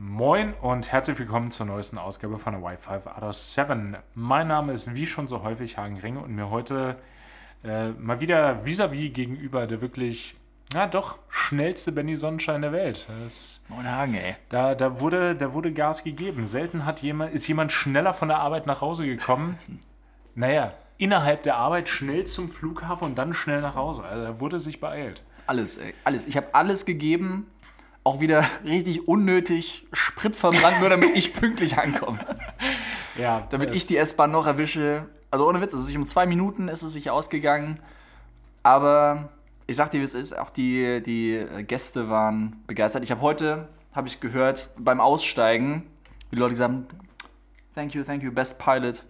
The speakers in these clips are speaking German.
Moin und herzlich willkommen zur neuesten Ausgabe von der Wi-Fi of 7. Mein Name ist wie schon so häufig Hagen Ringe und mir heute äh, mal wieder vis-à-vis gegenüber der wirklich, na doch, schnellste Benny Sonnenschein der Welt. Das, Moin Hagen, ey. da, da, wurde, da wurde Gas gegeben. Selten hat jemand, ist jemand schneller von der Arbeit nach Hause gekommen. Naja, innerhalb der Arbeit schnell zum Flughafen und dann schnell nach Hause. Also da wurde sich beeilt. Alles, ey. Alles. Ich habe alles gegeben. Auch wieder richtig unnötig Sprit verbrannt, nur damit ich pünktlich ankomme. Ja, Damit ich die S-Bahn noch erwische. Also ohne Witz, es ist sich um zwei Minuten ist es sich ausgegangen. Aber ich sag dir, wie es ist, auch die, die Gäste waren begeistert. Ich habe heute, habe ich gehört, beim Aussteigen, wie Leute gesagt haben, thank you, thank you, best pilot,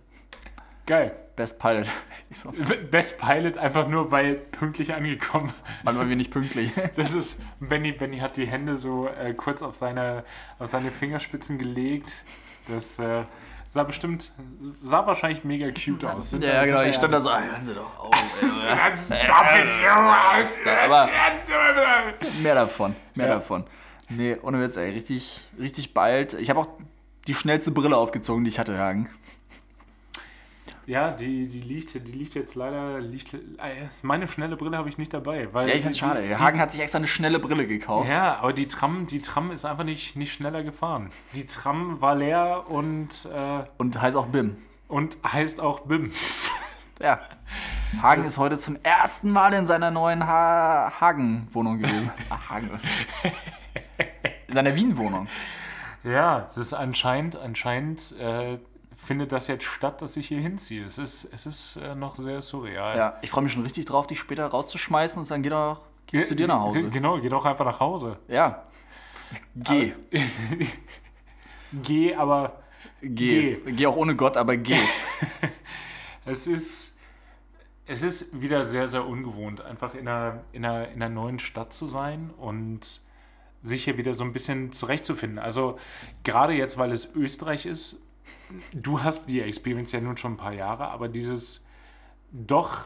Geil. best pilot. Ich so, Best Pilot einfach nur, weil pünktlich angekommen. wann waren wir nicht pünktlich? Das ist, Benny, Benny hat die Hände so äh, kurz auf seine, auf seine Fingerspitzen gelegt. Das äh, sah bestimmt, sah wahrscheinlich mega cute aus. Sind Ja, da- genau, ich stand ja- da so, "Ah, hören Sie doch auf. ey." Stop it, you guys. Aber Aber mehr davon, mehr Ja. davon. Nee, ohne Witz, ey, richtig, richtig bald. Ich habe auch die schnellste Brille aufgezogen, die ich hatte, Hagen. Ja, die, die, liegt, die liegt jetzt leider. Liegt, äh, meine schnelle Brille habe ich nicht dabei. Weil Ja, ich find's die- schade. Die, Hagen hat sich extra eine schnelle Brille gekauft. Ja, aber die Tram, die Tram ist einfach nicht, nicht schneller gefahren. Die Tram war leer und, äh, Und heißt auch BIM. und heißt auch BIM. Ja. Hagen ist heute zum ersten Mal in seiner neuen ha Hagen-Wohnung gewesen. Ah, Hagen. In seiner Wien-Wohnung. Ja, das ist anscheinend, anscheinend äh, findet das jetzt statt, dass ich hier hinziehe. Es ist, es ist äh, noch sehr surreal. Ja, ich freue mich schon richtig drauf, dich später rauszuschmeißen und sagen, geh doch geh zu dir nach Hause. Genau, geh doch einfach nach Hause. Ja. Geh. Geh, aber Geh. Geh auch ohne Gott, aber geh. es ist, es ist wieder sehr, sehr ungewohnt, einfach in einer, in, einer, in einer neuen Stadt zu sein und sich hier wieder so ein bisschen zurechtzufinden. Also gerade jetzt, weil es Österreich ist, du hast die Experience ja nun schon ein paar Jahre, aber dieses doch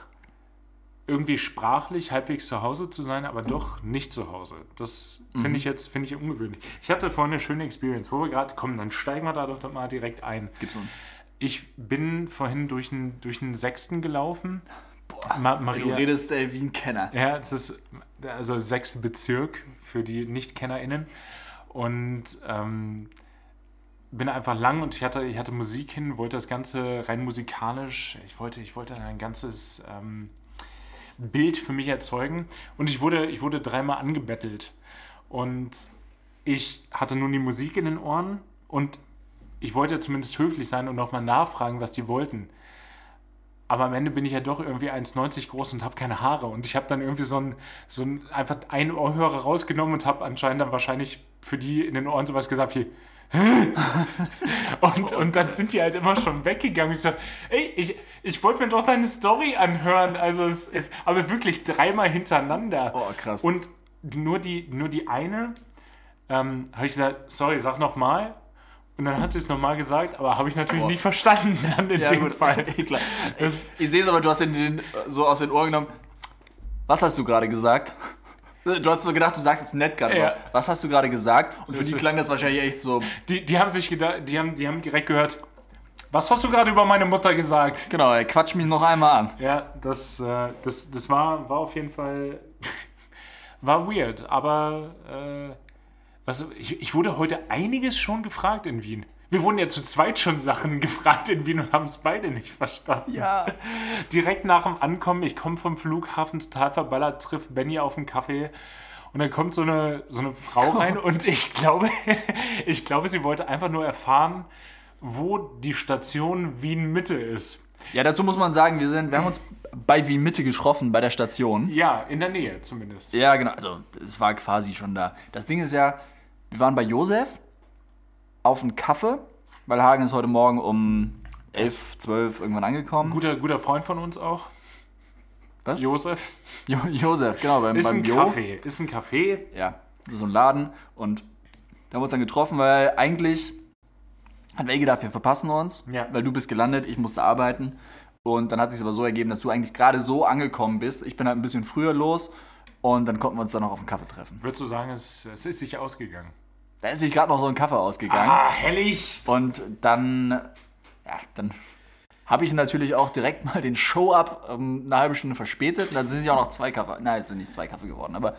irgendwie sprachlich halbwegs zu Hause zu sein, aber doch nicht zu Hause. Das finde ich jetzt finde ich ungewöhnlich. Ich hatte vorhin eine schöne Experience, wo wir gerade kommen, dann steigen wir da doch mal direkt ein. Gib's uns. Ich bin vorhin durch einen durch einen Sechsten gelaufen. Ma Du Maria, redest ey, wie ein Kenner. ja, es ist also sechster Bezirk für die Nicht-KennerInnen. Und ähm, bin einfach lang und ich hatte, ich hatte Musik hin, wollte das Ganze rein musikalisch, ich wollte, ich wollte ein ganzes ähm, Bild für mich erzeugen. Und ich wurde, ich wurde dreimal angebettelt. Und ich hatte nun die Musik in den Ohren und ich wollte zumindest höflich sein und nochmal nachfragen, was die wollten. Aber am Ende bin ich ja doch irgendwie 1,90 groß und habe keine Haare. Und ich habe dann irgendwie so ein, so ein einfach einen Ohrhörer rausgenommen und habe anscheinend dann wahrscheinlich für die in den Ohren sowas gesagt wie und, und dann sind die halt immer schon weggegangen. Ich so, ey, ich, ich wollte mir doch deine Story anhören. Also es, es aber wirklich dreimal hintereinander. Oh, krass. Und nur die, nur die eine ähm, habe ich gesagt, sorry, sag nochmal. Und dann hat sie es nochmal gesagt, aber habe ich natürlich Boah. nicht verstanden dann in Ja, dem gut. Fall. Klar. Das, Ich sehe es aber, du hast den, den so aus den Ohren genommen. Was hast du gerade gesagt? Du hast so gedacht, du sagst es nett gerade. Ja. Was hast du gerade gesagt? Und für Das die klang das wahrscheinlich echt so. die, die haben sich gedacht, die haben, die haben direkt gehört, was hast du gerade über meine Mutter gesagt? Genau, ey, quatsch mich noch einmal an. Ja, das, äh, das, das war, war auf jeden Fall war weird, aber äh, was, ich, ich wurde heute einiges schon gefragt in Wien. Wir wurden ja zu zweit schon Sachen gefragt in Wien und haben es beide nicht verstanden. Ja. Direkt nach dem Ankommen, ich komme vom Flughafen total verballert, trifft Benny auf einen Kaffee und dann kommt so eine, so eine Frau rein und ich glaube, ich glaube, sie wollte einfach nur erfahren, wo die Station Wien Mitte ist. Ja, dazu muss man sagen, wir, sind, wir haben uns bei Wien Mitte getroffen, bei der Station. Ja, in der Nähe zumindest. Ja, genau. Also, es war quasi schon da. Das Ding ist ja, wir waren bei Josef auf einen Kaffee, weil Hagen ist heute Morgen um 11, 12 irgendwann angekommen. Guter, guter Freund von uns auch. Was? Josef. Jo Josef, genau, beim, Ist beim ein Jo. Café. Ist ein Café. Ja, das ist so ein Laden. Und da haben wir uns dann getroffen, weil eigentlich hat eh gedacht, wir verpassen uns, Ja. weil du bist gelandet, ich musste arbeiten. Und dann hat sich aber so ergeben, dass du eigentlich gerade so angekommen bist. Ich bin halt ein bisschen früher los und dann konnten wir uns dann noch auf einen Kaffee treffen. Würdest du sagen, es, es ist sich ausgegangen? Da ist sich gerade noch so ein Kaffee ausgegangen. Ah, hellig. Und dann, ja, dann habe ich natürlich auch direkt mal den Show-Up ähm, eine halbe Stunde verspätet. Und dann sind sich auch noch zwei Kaffee, nein, es sind nicht zwei Kaffee geworden, aber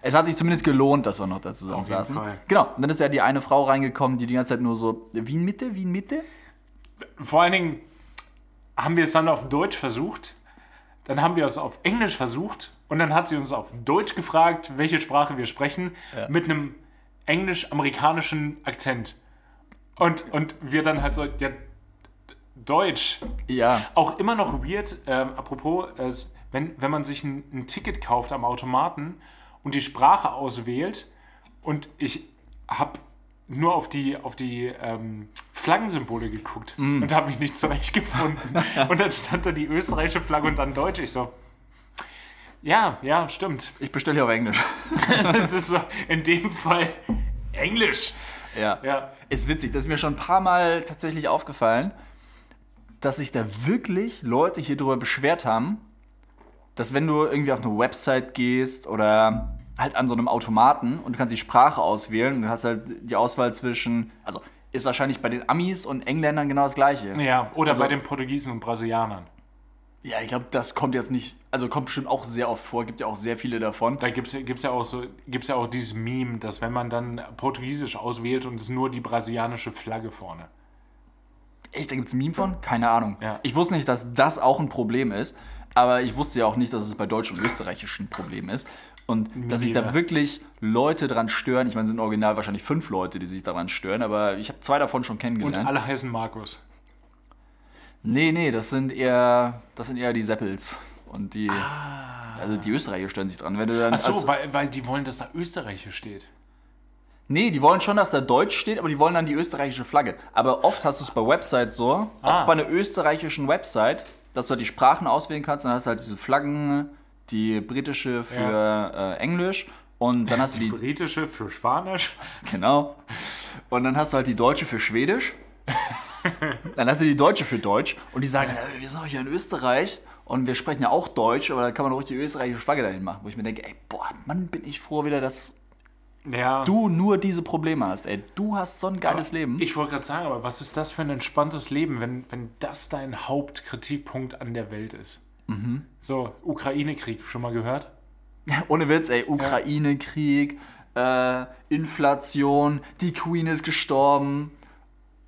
es hat sich zumindest gelohnt, dass wir noch da zusammen saßen. Genau, und dann ist ja die eine Frau reingekommen, die die ganze Zeit nur so, Wien Mitte, Wien Mitte? Vor allen Dingen haben wir es dann auf Deutsch versucht, dann haben wir es auf Englisch versucht und dann hat sie uns auf Deutsch gefragt, welche Sprache wir sprechen, Ja. mit einem englisch-amerikanischen Akzent. Und, und wir dann halt so, ja, Deutsch. Ja. Auch immer noch weird, ähm, apropos, es, wenn, wenn man sich ein, ein Ticket kauft am Automaten und die Sprache auswählt und ich habe nur auf die, auf die ähm, Flaggensymbole geguckt und habe mich nicht zurechtgefunden. und dann stand da die österreichische Flagge und dann Deutsch. Ich so, ja, ja, stimmt. Ich bestelle hier auf Englisch. Es ist so, in dem Fall Englisch. ja. Ja. Ist witzig, das ist mir schon ein paar Mal tatsächlich aufgefallen, dass sich da wirklich Leute hier drüber beschwert haben, dass wenn du irgendwie auf eine Website gehst oder halt an so einem Automaten und du kannst die Sprache auswählen und du hast halt die Auswahl zwischen, also ist wahrscheinlich bei den Amis und Engländern genau das gleiche. Ja, oder Also- bei den Portugiesen und Brasilianern. Ja, ich glaube, das kommt jetzt nicht, also kommt bestimmt auch sehr oft vor, gibt ja auch sehr viele davon. Da gibt es gibt's ja, auch so, gibt's ja auch dieses Meme, dass wenn man dann Portugiesisch auswählt und es nur die brasilianische Flagge vorne. Echt, da gibt es ein Meme von? Keine Ahnung. Ja. Ich wusste nicht, dass das auch ein Problem ist, aber ich wusste ja auch nicht, dass es bei Deutsch und Österreichisch ein Problem ist. Und dass sich da wirklich Leute dran stören. Ich meine, es sind original wahrscheinlich fünf Leute, die sich daran stören, aber ich habe zwei davon schon Und kennengelernt. alle heißen Markus. Nee, nee, das sind eher, das sind eher die Seppels. Und die, also die Österreicher stören sich dran. Wenn du dann Ah. Ach so, als- weil, weil die wollen, dass da Österreichisch steht. Nee, die wollen schon, dass da Deutsch steht, aber die wollen dann die österreichische Flagge. Aber oft hast du es bei Websites so, Ah. auch bei einer österreichischen Website, dass du halt die Sprachen auswählen kannst, dann hast du halt diese Flaggen, die britische für äh, Englisch und dann hast du Die die, britische für Spanisch. genau, und dann hast du halt die deutsche für Schwedisch, dann hast du die deutsche für Deutsch und die sagen, "Ja, wir sind doch hier in Österreich und wir sprechen ja auch Deutsch, aber da kann man ruhig die österreichische Flagge dahin machen, wo ich mir denke, ey, boah, Mann, bin ich froh wieder, dass Ja. du nur diese Probleme hast, ey. Du hast so ein geiles Leben. Ich wollte gerade sagen, aber was ist das für ein entspanntes Leben, wenn, wenn das dein Hauptkritikpunkt an der Welt ist? Mhm. So, Ukraine-Krieg, schon mal gehört? Ohne Witz, ey, Ukraine-Krieg, äh, Inflation, die Queen ist gestorben.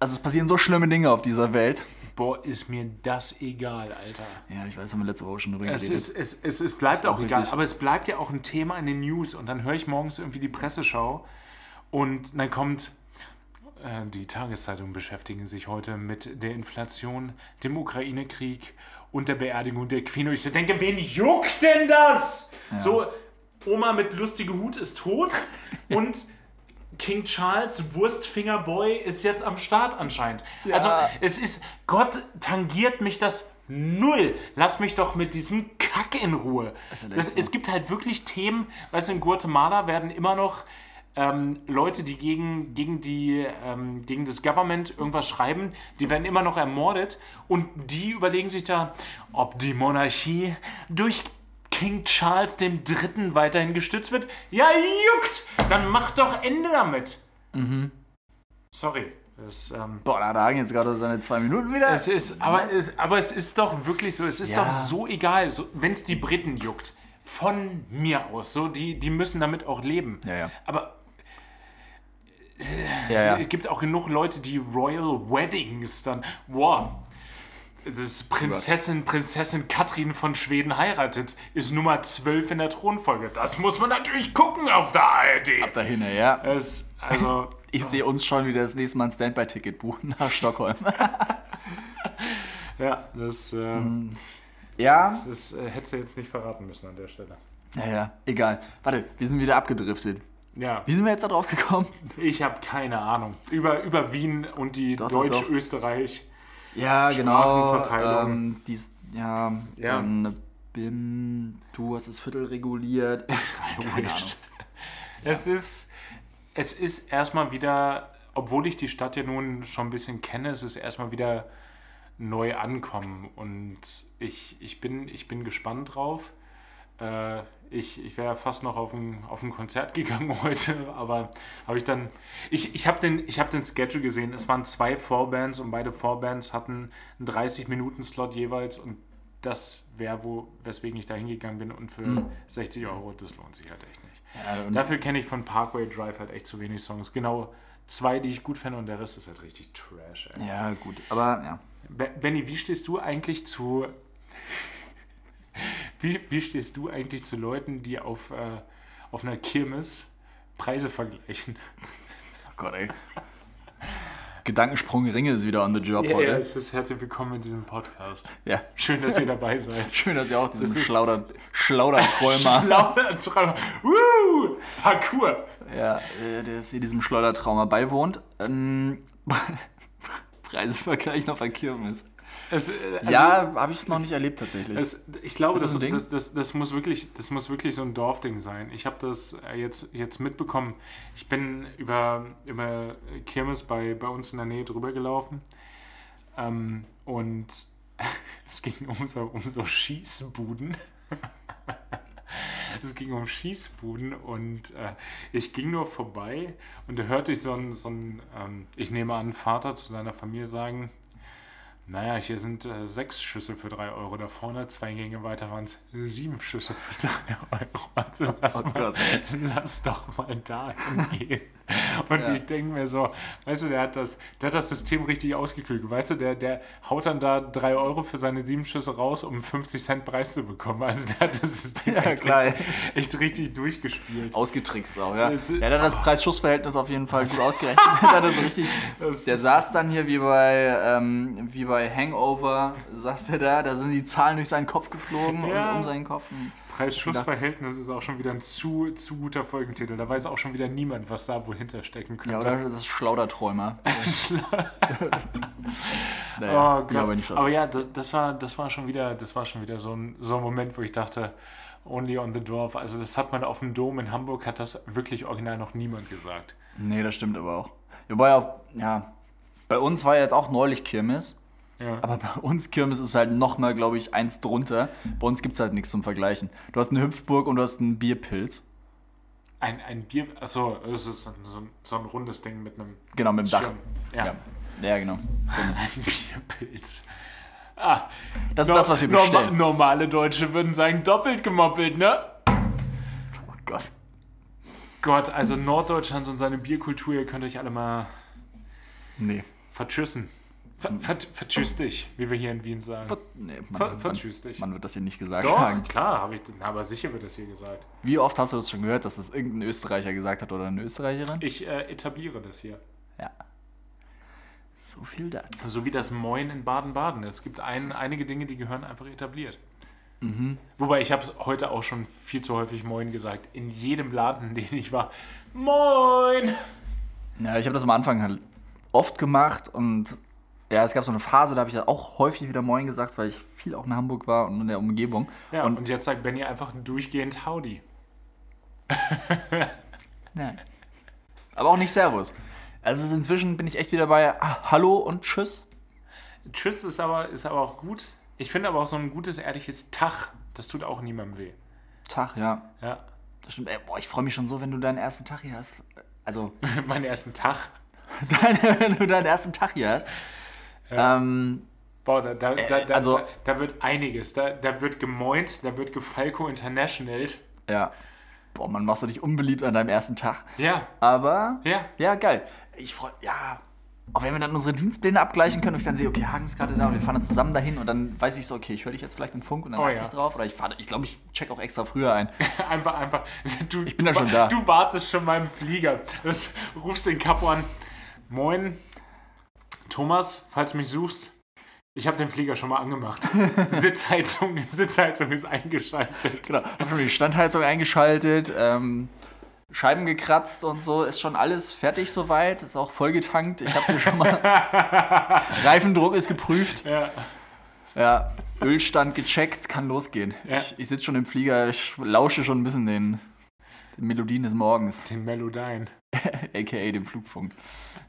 Also es passieren so schlimme Dinge auf dieser Welt. Boah, ist mir das egal, Alter. Ja, ich weiß, haben wir letzte Woche schon drüber Es, geredet. ist, es, es, es bleibt Ist auch auch egal, aber es bleibt ja auch ein Thema in den News und dann höre ich morgens irgendwie die Presseschau und dann kommt, äh, die Tageszeitungen beschäftigen sich heute mit der Inflation, dem Ukraine-Krieg und der Beerdigung der Queen und ich denke, wen juckt denn das? So, Oma mit lustige Hut ist tot und King Charles Wurstfingerboy ist jetzt am Start anscheinend. Also es ist, Gott tangiert mich das null. Lass mich doch mit diesem Kack in Ruhe. Ja echt Das. Es gibt halt wirklich Themen, weißt du, in Guatemala werden immer noch ähm, Leute, die gegen, gegen, die, ähm, gegen das Government irgendwas schreiben, die werden immer noch ermordet und die überlegen sich da, ob die Monarchie durch King Charles Dritten weiterhin gestützt wird. Ja, juckt! Dann mach doch Ende damit. Sorry. Das, ähm, Boah, da hat Hagen jetzt gerade seine zwei Minuten wieder. es ist, aber, es, aber es ist doch wirklich so, es ist Ja. doch so egal, so, wenn es die Briten juckt. Von mir aus, so, die, die müssen damit auch leben. Ja, ja. Aber ja. es gibt auch genug Leute, die Royal Weddings dann, wow, das Prinzessin, Prinzessin Katrin von Schweden heiratet, ist Nummer 12 in der Thronfolge. Das muss man natürlich gucken auf der ARD. Dahin, ja. Es, also, Ich sehe uns schon wieder das nächste Mal ein Standby-Ticket buchen nach Stockholm. ja, das, äh, ja. das äh, hättest du jetzt nicht verraten müssen an der Stelle. Naja, egal. Warte, wir sind wieder abgedriftet. Ja, Wie sind wir jetzt da drauf gekommen? ich habe keine Ahnung. Über, über Wien und die. Deutsch-Österreich. Ja, genau. Sprachenverteilung. Ähm, dies, ja, Ja. dann BIM, du hast das Viertel reguliert. Keine Ahnung. Es ist, es ist erstmal wieder, obwohl ich die Stadt ja nun schon ein bisschen kenne, es ist erstmal wieder neu ankommen und ich, ich, bin, ich bin gespannt drauf. Äh, ich ich wäre fast noch auf ein, auf ein Konzert gegangen heute, aber habe ich dann. Ich, ich habe den, ich hab den Schedule gesehen. Es waren zwei Vorbands und beide Vorbands hatten einen 30-Minuten-Slot jeweils und das wäre, wo, weswegen ich da hingegangen bin und für 60 Euro, das lohnt sich halt echt nicht. Ja, Dafür kenne ich von Parkway Drive halt echt zu wenig Songs. Genau zwei, die ich gut finde und der Rest ist halt richtig Trash. Ey. ja, gut. Aber ja. Be- Benny, wie stehst du eigentlich zu. Wie, wie stehst du eigentlich zu Leuten, die auf, äh, auf einer Kirmes Preise vergleichen? Oh Gott, ey. Gedankensprung Ringe ist wieder on the job Ja, heute. ja, es ist herzlich willkommen in diesem Podcast. Ja. Schön, dass ihr dabei seid. Schön, dass ihr auch diesem Schlauder, Schlauderträumer, Schlaudertraum. Woo! Parkour. ja, äh, dass ihr diesem Schleudertrauma beiwohnt. Ähm, Preisvergleich auf der Kirmes. Es, äh, also- ja, habe ich es noch nicht erlebt tatsächlich. Es, ich glaube, das das, das, das, muss wirklich, das muss wirklich so ein Dorfding sein. Ich habe das äh, jetzt, jetzt mitbekommen. Ich bin über, über Kirmes bei, bei uns in der Nähe drüber gelaufen. Ähm, und es ging um so, um so Schießbuden. es ging um Schießbuden und äh, ich ging nur vorbei und da hörte ich so einen, so einen ähm, ich nehme an, Vater zu seiner Familie sagen, naja, hier sind äh, sechs Schüsse für drei Euro. Da vorne, zwei Gänge weiter waren es sieben Schüsse für drei Euro. Also lass, Oh mal, lass doch mal dahin gehen. Und Ja. ich denke mir so, weißt du, der hat das, der hat das System richtig ausgeklügelt. Weißt du, der, der haut dann da drei Euro für seine sieben Schüsse raus, um 50 Cent Preis zu bekommen. Also der hat das System Ja, echt. Richtig, echt richtig durchgespielt. Ausgetrickst auch, ja. Das- der hat das Preis-Schuss-Verhältnis auf jeden Fall gut ausgerechnet. der, so richtig, der saß dann hier wie bei, ähm, wie bei Hangover, saß der da, da sind die Zahlen durch seinen Kopf geflogen Ja. und um seinen Kopf. Und Preis-Schuss-Verhältnis ist auch schon wieder ein zu, zu guter Folgentitel. Da weiß auch schon wieder niemand, was da wohl hinterstecken könnte. ja, oder das ist Schlauderträumer. Oh naja, Gott. bin aber nicht aber ja, das, das, war, das war schon wieder, das war schon wieder so ein, so ein Moment, wo ich dachte, only on the Dorf. Also das hat man auf dem Dom in Hamburg, hat das wirklich original noch niemand gesagt. Nee, das stimmt aber auch. Wobei auch, ja, bei uns war ja jetzt auch neulich Kirmes. Ja. Aber bei uns Kirmes ist halt nochmal, glaube ich, eins drunter. Bei uns gibt es halt nichts zum Vergleichen. Du hast eine Hüpfburg und du hast einen Bierpilz. Ein, ein Bier, achso, das ist so ein, so ein rundes Ding mit einem Genau, mit dem Dach. Ja. Ja, ja genau. Ein Bierpilz. Ah, Das ist no- das, was wir bestellen. Normale Deutsche würden sagen, doppelt gemoppelt, ne? Oh Gott. Gott, also Norddeutschland und seine Bierkultur, ihr könnt euch alle mal Nee. vertschüssen. Ver, ver, vertschüss dich, wie wir hier in Wien sagen. Ver nee man, Ver, vertschüss dich. man wird das hier nicht gesagt Doch, haben. klar, habe ich, aber sicher wird das hier gesagt. Wie oft hast du das schon gehört, dass das irgendein Österreicher gesagt hat oder eine Österreicherin? Ich äh, etabliere das hier. Ja. So viel dazu. So wie das Moin in Baden-Baden. Es gibt ein, einige Dinge, die gehören einfach etabliert. Mhm. Wobei ich habe heute auch schon viel zu häufig Moin gesagt. In jedem Laden, in dem ich war. Moin! Ja, ich habe das am Anfang halt oft gemacht und ja, es gab so eine Phase, da habe ich ja auch häufig wieder Moin gesagt, weil ich viel auch in Hamburg war und in der Umgebung. Ja, und und, jetzt sagt Benny einfach durchgehend Howdy. Nein. Aber auch nicht Servus. Also inzwischen bin ich echt wieder bei ah, Hallo und Tschüss. Tschüss ist aber, ist aber auch gut. Ich finde aber auch so ein gutes, ehrliches Tag, das tut auch niemandem weh. Tag, ja. Ja. Das stimmt. Ey, boah, ich freue mich schon so, wenn du deinen ersten Tag hier hast. Also, Meinen ersten Tag. deine, wenn du deinen ersten Tag hier hast. Ähm, Boah, da, da, da, da, also- da, da wird einiges. Da, da wird gemoint, da wird gefalco international. ja. Boah, man machst du dich unbeliebt an deinem ersten Tag. Ja, Aber, ja. ja, geil. Ich freue, ja. Auch wenn wir dann unsere Dienstpläne abgleichen können und ich dann sehe, okay, Hagen ist gerade da und wir fahren dann zusammen dahin und dann weiß ich so, okay, ich höre dich jetzt vielleicht im Funk und dann Oh achte ja. ich drauf. Oder ich fahre, ich glaube, ich check auch extra früher ein. Einfach, einfach. Du, Ich bin da schon da. Du wartest schon beim Flieger. Das, rufst den Kapo an. Moin, Thomas, falls du mich suchst. Ich habe den Flieger schon mal angemacht. Sitzheizung, Sitzheizung ist eingeschaltet. Genau, hab schon die Standheizung eingeschaltet, ähm, Scheiben gekratzt und so, ist schon alles fertig soweit, ist auch vollgetankt. Ich habe hier schon mal Reifendruck ist geprüft, Ja. ja, Ölstand gecheckt, kann losgehen. Ja. Ich, ich sitze schon im Flieger, ich lausche schon ein bisschen den, den Melodien des Morgens, Den Melodien. aka dem Flugfunk,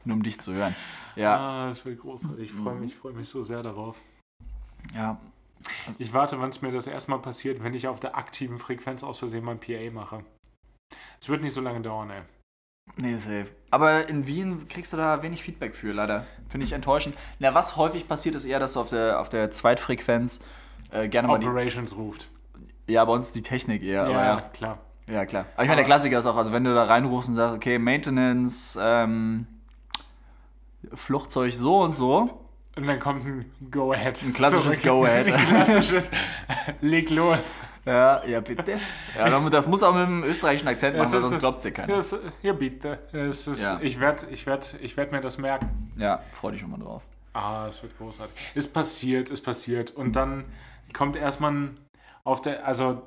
nur um dich zu hören. Ja, Ah, das wird großartig. Ich freue mich, freue mich so sehr darauf. ja. Ich warte, wann es mir das erstmal passiert, wenn ich auf der aktiven Frequenz aus Versehen mein PA mache. Es wird nicht so lange dauern, ey. Nee, safe. Aber in Wien kriegst du da wenig Feedback für, leider. Finde ich enttäuschend. Na, was häufig passiert, ist eher, dass du auf der, auf der Zweitfrequenz äh, gerne mal die. Operations ruft. Ja, bei uns ist die Technik eher. aber Ja, ja. klar. Ja, klar. Aber ich meine, der Klassiker ist auch, also wenn du da reinrufst und sagst, okay, Maintenance, ähm, Fluchtzeug so und so. Und dann kommt ein Go-Ahead. Ein klassisches. Go-Ahead. Ein klassisches Leg los. Ja, ja, bitte. Ja, das muss auch mit einem österreichischen Akzent machen, weil ist- sonst glaubt's dir keiner. Das, ja, bitte. Es ist, Ja. Ich werde ich werd, ich werd mir das merken. Ja, freu dich schon mal drauf. Ah, es wird großartig. Es passiert, es passiert. Und dann kommt erstmal auf der, also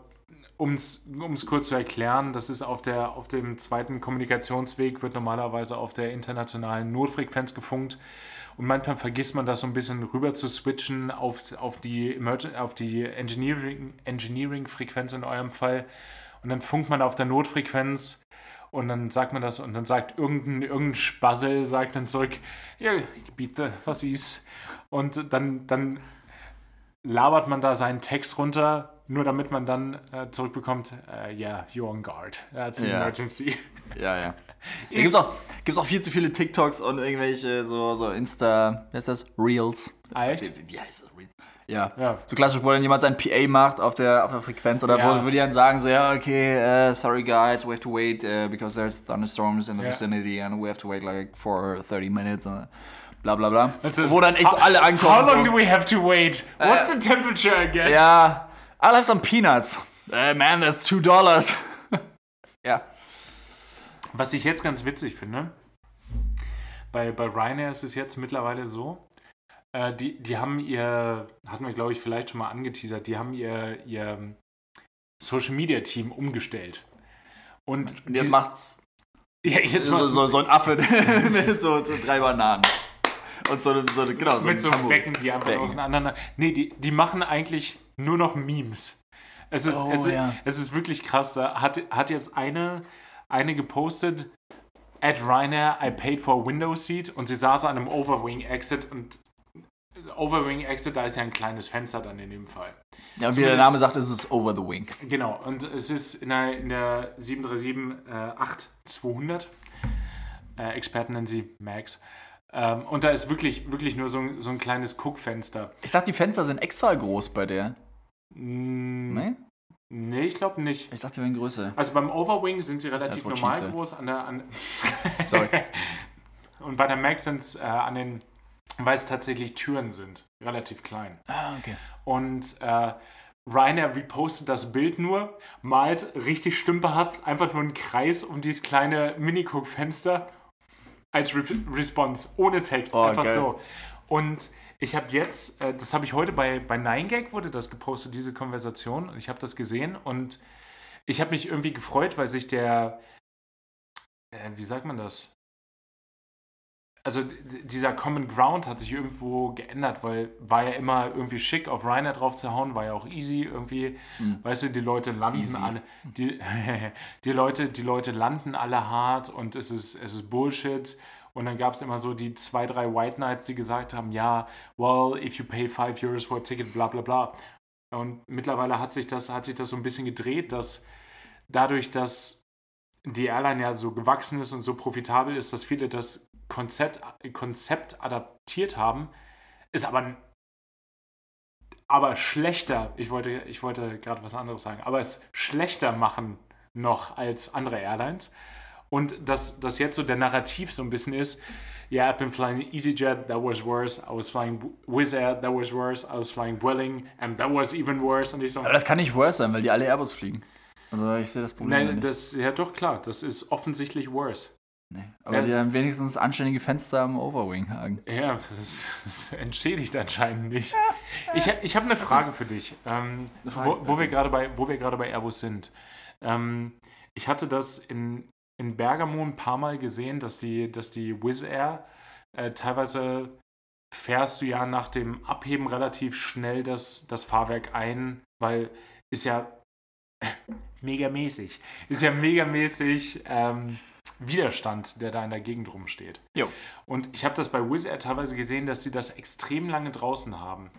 um es kurz zu erklären, das ist auf, der, auf dem zweiten Kommunikationsweg, wird normalerweise auf der internationalen Notfrequenz gefunkt. Und manchmal vergisst man das so ein bisschen rüber zu switchen auf, auf die, Emergen auf die Engineering- Engineering-Frequenz in eurem Fall. Und dann funkt man auf der Notfrequenz und dann sagt man das und dann sagt irgendein, irgendein Spassel, sagt dann zurück, ja, bitte, was ist? Und dann, dann labert man da seinen Text runter, nur damit man dann äh, zurückbekommt, äh, yeah, you're on guard. That's an Ja. emergency. Ja, ja. Da gibt's auch, gibt's auch viel zu viele TikToks und irgendwelche so, so Insta, wie heißt das? Reels. Echt? Wie, wie heißt das? Reels? Ja. Ja. So klassisch, wo dann jemand sein PA macht auf der, auf der Frequenz oder Ja. wo, die dann sagen so, ja, okay, uh, sorry guys, we have to wait uh, because there's thunderstorms in the Ja. vicinity and we have to wait like for 30 minutes und bla bla bla. Also, wo dann echt so how- alle ankommen. How long so, do we have to wait? What's the temperature again? ja, I'll have some peanuts. Uh, man, that's two dollars. ja. Was ich jetzt ganz witzig finde, bei, bei Ryanair ist es jetzt mittlerweile so, äh, die, die haben ihr, hatten wir glaube ich vielleicht schon mal angeteasert, die haben ihr, ihr Social Media Team umgestellt. Und, Und jetzt die- macht's ja, jetzt so, so, so ein Affe mit so, so drei Bananen. Und so, eine- so genau, so mit ein so einem. Becken, die einfach Becken. aufeinander. Nee, die, die machen eigentlich nur noch Memes. Es ist, Oh, es, ist, ja. es ist wirklich krass. Da hat, hat jetzt eine, eine gepostet, at Ryanair, I paid for a window seat und sie saß an einem Overwing Exit und Overwing Exit, da ist ja ein kleines Fenster dann in dem Fall. Ja, und wie der Name sagt, ist es over the wing. Genau, und es ist in der, in der 737 äh, 8-200. Äh, Experten nennen sie Max. Ähm, und da ist wirklich, wirklich nur so, ein- so ein kleines Guckfenster. Ich dachte, die Fenster sind extra groß bei der. Mm, Nee? Nee, ich glaube nicht. Ich dachte, die wären größer. Also beim Overwing sind sie relativ normal groß. An der, an Sorry. und bei der Max sind es äh, an den, weil es tatsächlich Türen sind, relativ klein. Ah, okay. Und äh, Ryanair repostet das Bild nur, malt richtig stümperhaft einfach nur einen Kreis um dieses kleine Mini-Cook-Fenster als Re Response, ohne Text, Oh, einfach geil. so. Und ich habe jetzt, äh, das habe ich heute bei, bei 9gag wurde das gepostet, diese Konversation, und ich habe das gesehen und ich habe mich irgendwie gefreut, weil sich der, äh, wie sagt man das? Also dieser Common Ground hat sich irgendwo geändert, weil war ja immer irgendwie schick, auf Ryanair drauf zu hauen, war ja auch easy irgendwie. Hm. Weißt du, die Leute landen Easy. alle, die, die, Leute, die Leute landen alle hart und es ist, es ist Bullshit. Und dann gab es immer so die zwei, drei White Knights, die gesagt haben, ja, well, if you pay 5 Euros for a ticket, bla bla bla. Und mittlerweile hat sich das, hat sich das so ein bisschen gedreht, dass dadurch, dass die Airline ja so gewachsen ist und so profitabel ist, dass viele das Konzept, Konzept adaptiert haben, ist aber aber schlechter, ich wollte, ich wollte gerade was anderes sagen, aber es schlechter machen noch als andere Airlines. Und dass das jetzt so der Narrativ so ein bisschen ist, yeah, I've been flying EasyJet, that was worse. I was flying Wizz Air, that was worse. I was flying Vueling, and that was even worse. Und ich so, Aber das kann nicht worse sein, weil die alle Airbus fliegen. Also ich sehe das Problem nein, nicht. das, ja doch klar, das ist offensichtlich worse. nee. Aber Ja, die haben wenigstens anständige Fenster am Overwing hagen. Ja, das, das entschädigt anscheinend nicht. Ich, ich habe eine Frage für dich, ähm, Frage, wo, wo, wir gerade bei, wo wir gerade bei Airbus sind. Ähm, ich hatte das in, in Bergamo ein paar Mal gesehen, dass die, dass die Wizz Air äh, teilweise fährst du ja nach dem Abheben relativ schnell das, das Fahrwerk ein, weil ist ja megamäßig. Ist ja megamäßig ähm, Widerstand, der da in der Gegend rumsteht. Jo. Und ich habe das bei Wizz Air teilweise gesehen, dass sie das extrem lange draußen haben.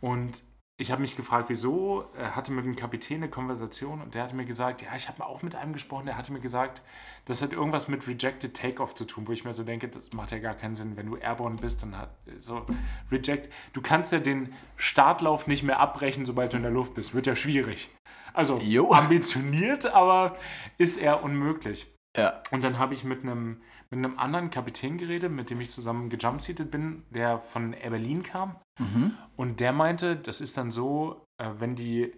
Und ich habe mich gefragt, wieso. Er hatte mit dem Kapitän eine Konversation und der hatte mir gesagt, ja, ich habe auch mit einem gesprochen, der hatte mir gesagt, das hat irgendwas mit Rejected Takeoff zu tun, wo ich mir so denke, das macht ja gar keinen Sinn. Wenn du Airborne bist, dann hat so Reject. Du kannst ja den Startlauf nicht mehr abbrechen, sobald du in der Luft bist. Wird ja schwierig. Also Jo. ambitioniert, aber ist eher unmöglich. Ja. Und dann habe ich mit einem, mit einem anderen Kapitän geredet, mit dem ich zusammen gejumpseatet bin, der von Air Berlin kam. Mhm. Und der meinte, das ist dann so, äh, wenn die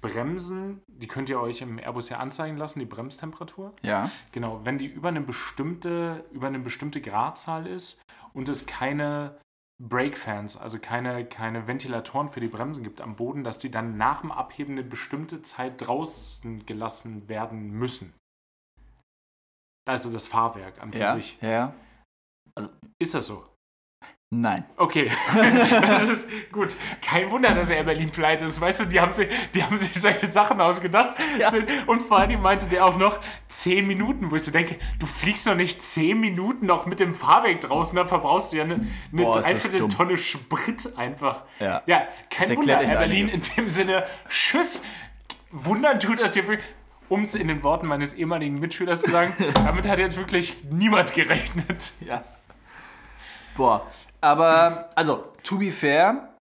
Bremsen, die könnt ihr euch im Airbus ja anzeigen lassen, die Bremstemperatur. Ja. Genau, wenn die über eine bestimmte, über eine bestimmte Gradzahl ist und es keine Brake-Fans, also keine, keine Ventilatoren für die Bremsen gibt am Boden, dass die dann nach dem Abheben eine bestimmte Zeit draußen gelassen werden müssen. Also das Fahrwerk an Ja. sich. Ja. Ist das so? Nein. Okay. das ist gut. Kein Wunder, dass er Berlin pleite ist. Weißt du, die haben sich, die haben sich solche Sachen ausgedacht. Ja. Und vor allem meinte der auch noch 10 Minuten, wo ich so denke, du fliegst doch nicht 10 Minuten noch mit dem Fahrwerk draußen, dann verbrauchst du ja eine, eine Boah, Dreiviertel. Tonne Sprit einfach. Ja. Ja, kein Das Wunder, Air Berlin einiges. in dem Sinne, Tschüss. Wundern tut das hier wirklich. Um es in den Worten meines ehemaligen Mitschülers zu sagen, damit hat jetzt wirklich niemand gerechnet. Ja. Boah. Aber, also, to be fair,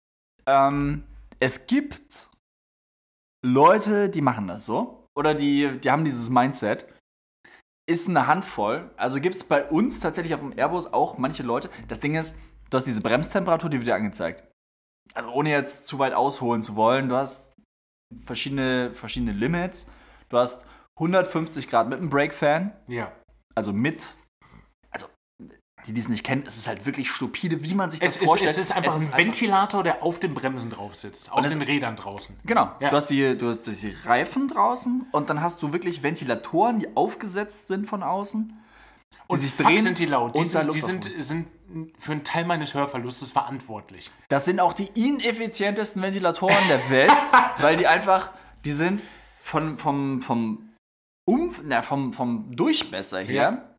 ähm, es gibt Leute, die machen das so. Oder die, die haben dieses Mindset. Ist eine Handvoll. Also gibt es bei uns tatsächlich auf dem Airbus auch manche Leute. Das Ding ist, du hast diese Bremstemperatur, die wird dir angezeigt. Also ohne jetzt zu weit ausholen zu wollen, du hast verschiedene, verschiedene Limits. Du hast 150 Grad mit einem Brake-Fan Ja. also mit, die, die es nicht kennen, es ist halt wirklich stupide, wie man sich das Es ist, vorstellt. es ist einfach ein Ventilator, der auf den Bremsen drauf sitzt. Auf es- den Rädern draußen. Genau, Ja. du, hast die, du, hast, die Reifen draußen und dann hast du wirklich Ventilatoren, die aufgesetzt sind von außen. Die Und sich fuck drehen sind die laut. Die, sind, die sind, sind für einen Teil meines Hörverlustes verantwortlich. Das sind auch die ineffizientesten Ventilatoren der Welt, weil die einfach, die sind von, vom, vom, Umf na, vom, vom Durchmesser her. Ja.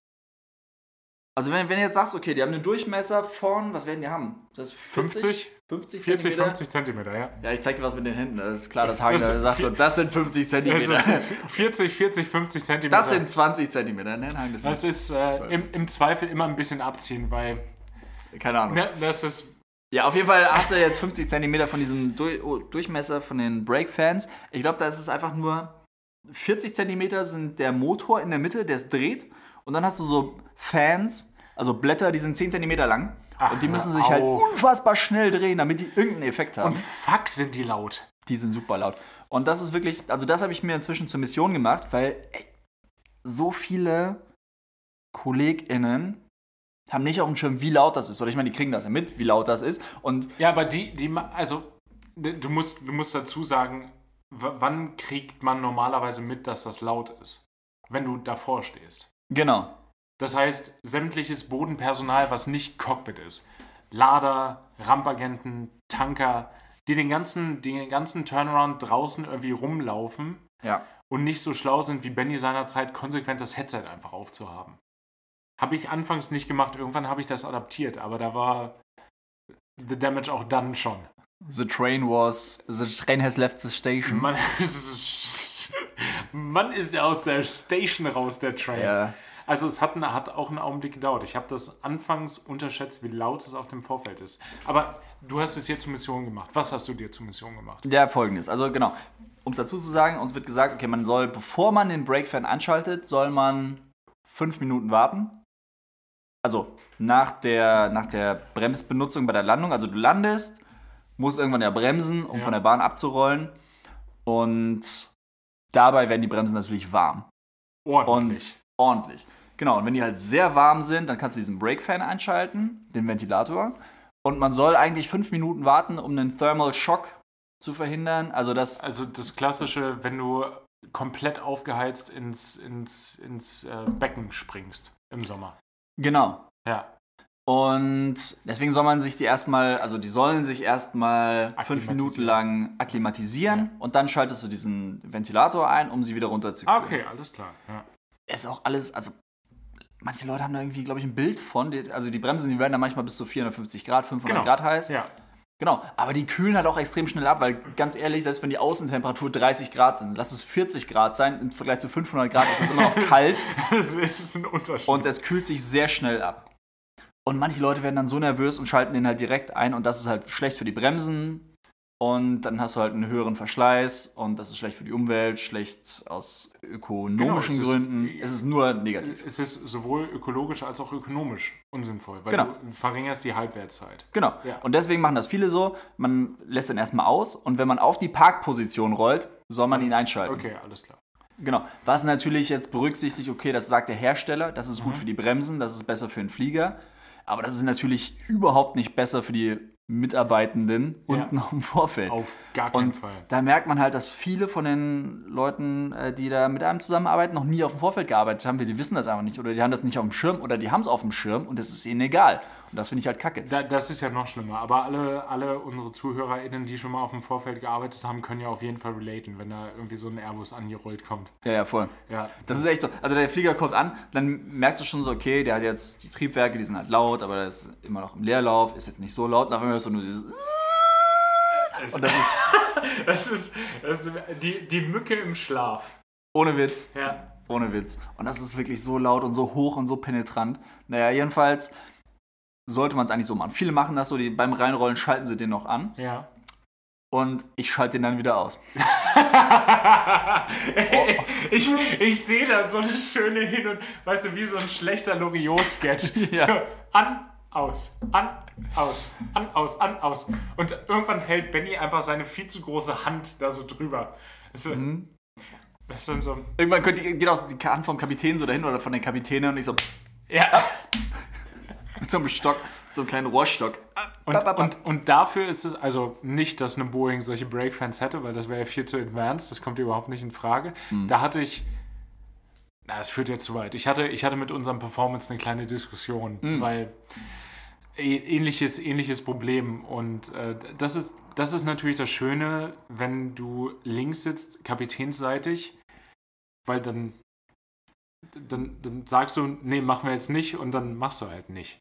Also wenn, wenn du jetzt sagst, okay, die haben einen Durchmesser von, was werden die haben? Das ist 40? 50? 50 40, Zentimeter? 50 Zentimeter, ja. Ja, ich zeig dir was mit den Händen. Das ist klar, dass Hagen Das- da sagt so, das sind 50 Also Zentimeter. 40, 40, 50 Zentimeter. Das sind 20 Zentimeter. Nein, Hagen, das, Das ist äh, im, im Zweifel immer ein bisschen abziehen, weil keine Ahnung. ne, das ist. Ja, auf jeden Fall hast du jetzt 50 Zentimeter von diesem du oh, Durchmesser von den Brake-Fans. Ich glaube, da ist es einfach nur 40 Zentimeter sind der Motor in der Mitte, der es dreht. Und dann hast du so Fans, also Blätter, die sind 10 Zentimeter lang. Ach, und die müssen sich halt auf. unfassbar schnell drehen, damit die irgendeinen Effekt haben. Und fuck sind die laut. Die sind super laut. Und das ist wirklich, also das habe ich mir inzwischen zur Mission gemacht, weil ey, so viele KollegInnen haben nicht auf dem Schirm, wie laut das ist. Oder ich meine, die kriegen das ja mit, wie laut das ist. Und Ja, aber die, die, also du musst, du musst dazu sagen, wann kriegt man normalerweise mit, dass das laut ist? Wenn du davor stehst. genau, Das heißt, sämtliches Bodenpersonal, was nicht Cockpit ist, Lader, Rampagenten, Tanker, die den ganzen, den ganzen Turnaround draußen irgendwie rumlaufen ja. und nicht so schlau sind wie Benny seinerzeit, konsequent das Headset einfach aufzuhaben. Habe ich anfangs nicht gemacht, irgendwann habe ich das adaptiert, aber da war the damage auch dann schon. The train was, the train has left the station. Man, man ist ja aus der Station raus, der Train. Ja. Also es hat, eine- hat auch einen Augenblick gedauert. Ich habe das anfangs unterschätzt, wie laut es auf dem Vorfeld ist. Aber du hast es jetzt zur Mission gemacht. Was hast du dir zur Mission gemacht? Ja, folgendes. Also genau, um es dazu zu sagen, uns wird gesagt, okay, man soll, bevor man den Brake-Fan anschaltet, soll man fünf Minuten warten. Also nach der, nach der Bremsbenutzung bei der Landung. Also du landest, musst irgendwann ja bremsen, um Ja. von der Bahn abzurollen. Und dabei werden die Bremsen natürlich warm. Ordentlich. Und ordentlich. Genau, und wenn die halt sehr warm sind, dann kannst du diesen Brake-Fan einschalten, den Ventilator. Und man soll eigentlich fünf Minuten warten, um einen Thermal Shock zu verhindern. Also das, also das klassische, wenn du komplett aufgeheizt ins, ins, ins äh, Becken springst im Sommer. genau. Ja. Und deswegen soll man sich die erstmal, also die sollen sich erstmal fünf. Minuten lang akklimatisieren und dann schaltest du diesen Ventilator ein, um sie wieder Ah, runterzukühlen. okay, alles klar. Ja. Ist auch alles, also manche Leute haben da irgendwie, glaube ich, ein Bild von, also die Bremsen, die werden da manchmal bis zu 450 Grad, 500 Genau. Grad heiß. ja. Genau, aber die kühlen halt auch extrem schnell ab, weil ganz ehrlich, selbst wenn die Außentemperatur 30 Grad sind, lass es 40 Grad sein, im Vergleich zu 500 Grad ist es immer noch kalt Das ist ein Unterschied. und es kühlt sich sehr schnell ab. Und manche Leute werden dann so nervös und schalten den halt direkt ein und das ist halt schlecht für die Bremsen und dann hast du halt einen höheren Verschleiß und das ist schlecht für die Umwelt, schlecht aus ökonomischen Genau, es ist- Gründen. es ist nur negativ. es ist sowohl ökologisch als auch ökonomisch unsinnvoll, weil Genau. du verringerst die Halbwertszeit. Genau. Ja. Und deswegen machen das viele so. Man lässt den erstmal aus und wenn man auf die Parkposition rollt, soll man ihn einschalten. Okay, alles klar. Genau. Was natürlich jetzt berücksichtigt, okay, das sagt der Hersteller, das ist gut Mhm. für die Bremsen, das ist besser für den Flieger. Aber das ist natürlich überhaupt nicht besser für die Mitarbeitenden Ja. unten auf dem Vorfeld. Auf gar keinen Und Fall. da merkt man halt, dass viele von den Leuten, äh, die da mit einem zusammenarbeiten, noch nie auf dem Vorfeld gearbeitet haben. Die wissen das einfach nicht oder die haben das nicht auf dem Schirm oder die haben es auf dem Schirm und es ist ihnen egal. Und das finde ich halt kacke. Da, das ist ja noch schlimmer. Aber alle, alle unsere ZuhörerInnen, die schon mal auf dem Vorfeld gearbeitet haben, können ja auf jeden Fall relaten, wenn da irgendwie so ein Airbus angerollt kommt. Ja, ja, voll. Ja, Das ist echt so. Also der Flieger kommt an, dann merkst du schon so, okay, der hat jetzt die Triebwerke, die sind halt laut, aber der ist immer noch im Leerlauf, ist jetzt nicht so laut. Und auf einmal hörst du nur dieses. Und das ist das ist, das ist die, die Mücke im Schlaf. ohne Witz. Ja. Ohne Witz. Und das ist wirklich so laut und so hoch und so penetrant. Naja, jedenfalls sollte man es eigentlich so machen. Viele machen das so, die beim Reinrollen schalten sie den noch an Ja. und ich schalte den dann wieder aus. ich, ich sehe da so eine schöne Hin- und, weißt du, wie so ein schlechter Loriot-Sketch. Ja. So, an, aus, an, aus, an, aus, an, aus. Und irgendwann hält Benny einfach seine viel zu große Hand da so drüber. Ist, Mhm. das ist dann so, Irgendwann könnt ihr- geht auch die Hand vom Kapitän so dahin oder von der Kapitänin und ich so ja. mit so einem Stock, so einem kleinen Rohrstock. Und, und, und dafür ist es, also nicht, dass eine Boeing solche Breakfans hätte, weil das wäre ja viel zu advanced, das kommt überhaupt nicht in Frage. Hm. Da hatte ich, na, das führt ja zu weit. Ich hatte, ich hatte mit unserem Performance eine kleine Diskussion, Hm. weil ä- ähnliches, ähnliches Problem. Und äh, das, ist, das ist natürlich das Schöne, wenn du links sitzt, kapitänsseitig, weil dann, dann, dann sagst du, nee, machen wir jetzt nicht und dann machst du halt nicht.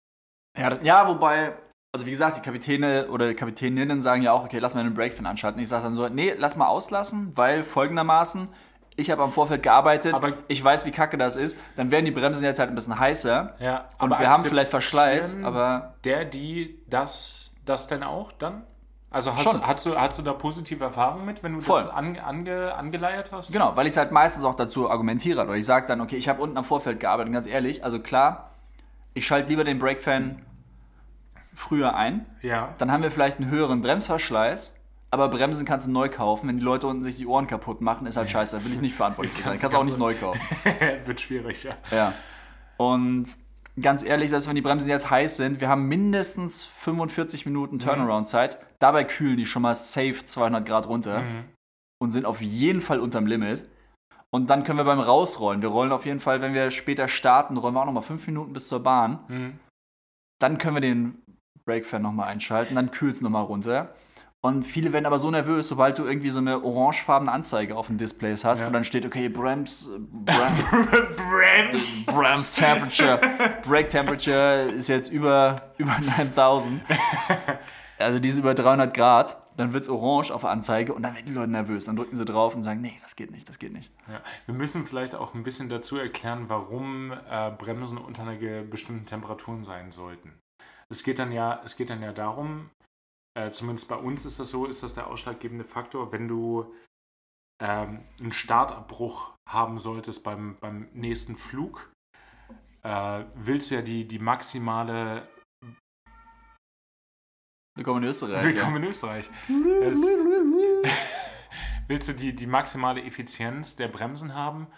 Ja, ja, wobei, also wie gesagt, die Kapitäne oder die Kapitäninnen sagen ja auch, okay, lass mal einen Breakfin anschalten. Ich sage dann so, nee, lass mal auslassen, weil folgendermaßen, ich habe am Vorfeld gearbeitet, Aber- ich weiß, wie kacke das ist, dann werden die Bremsen jetzt halt ein bisschen heißer Ja, und wir haben vielleicht Verschleiß, aber der, die, das, das denn auch dann? Also hast, Schon. Du, hast, du, hast du da positive Erfahrungen mit, wenn du Voll. das an, ange, angeleiert hast? genau, weil ich es halt meistens auch dazu argumentiere. Oder ich sage dann, okay, ich habe unten am Vorfeld gearbeitet, ganz ehrlich, also klar, ich schalte lieber den Breakfan früher ein, Ja. dann haben wir vielleicht einen höheren Bremsverschleiß. Aber Bremsen kannst du neu kaufen. Wenn die Leute unten sich die Ohren kaputt machen, ist halt scheiße. Da will ich nicht verantwortlich sein. Kannst- Kannst du auch nicht neu kaufen. Wird schwierig, ja. Ja. Und ganz ehrlich, selbst wenn die Bremsen jetzt heiß sind, wir haben mindestens 45 Minuten Turnaround-Zeit. Dabei kühlen die schon mal safe 200 Grad runter Mhm. und sind auf jeden Fall unterm Limit. Und dann können wir beim Rausrollen, wir rollen auf jeden Fall, wenn wir später starten, rollen wir auch nochmal 5 Minuten bis zur Bahn. Mhm. Dann können wir den Breakfan nochmal einschalten, dann kühlt es nochmal runter. Und viele werden aber so nervös, sobald du irgendwie so eine orangefarbene Anzeige auf dem Display hast, Ja. wo dann steht, okay, Brems, äh, Brem, Brems. Brems Temperature, Brake Temperature ist jetzt über, über 9000. Also die ist über 300 Grad. Dann wird es orange auf der Anzeige und dann werden die Leute nervös. Dann drücken sie drauf und sagen, nee, das geht nicht, das geht nicht. Ja. Wir müssen vielleicht auch ein bisschen dazu erklären, warum äh, Bremsen unter einer bestimmten Temperaturen sein sollten. Es geht dann ja, es geht dann ja darum, äh, zumindest bei uns ist das so, ist das der ausschlaggebende Faktor, wenn du ähm, einen Startabbruch haben solltest beim, beim nächsten Flug, äh, willst du ja die, die maximale Willkommen in Österreich. Willkommen in Österreich. Es, willst du die, die maximale Effizienz der Bremsen haben?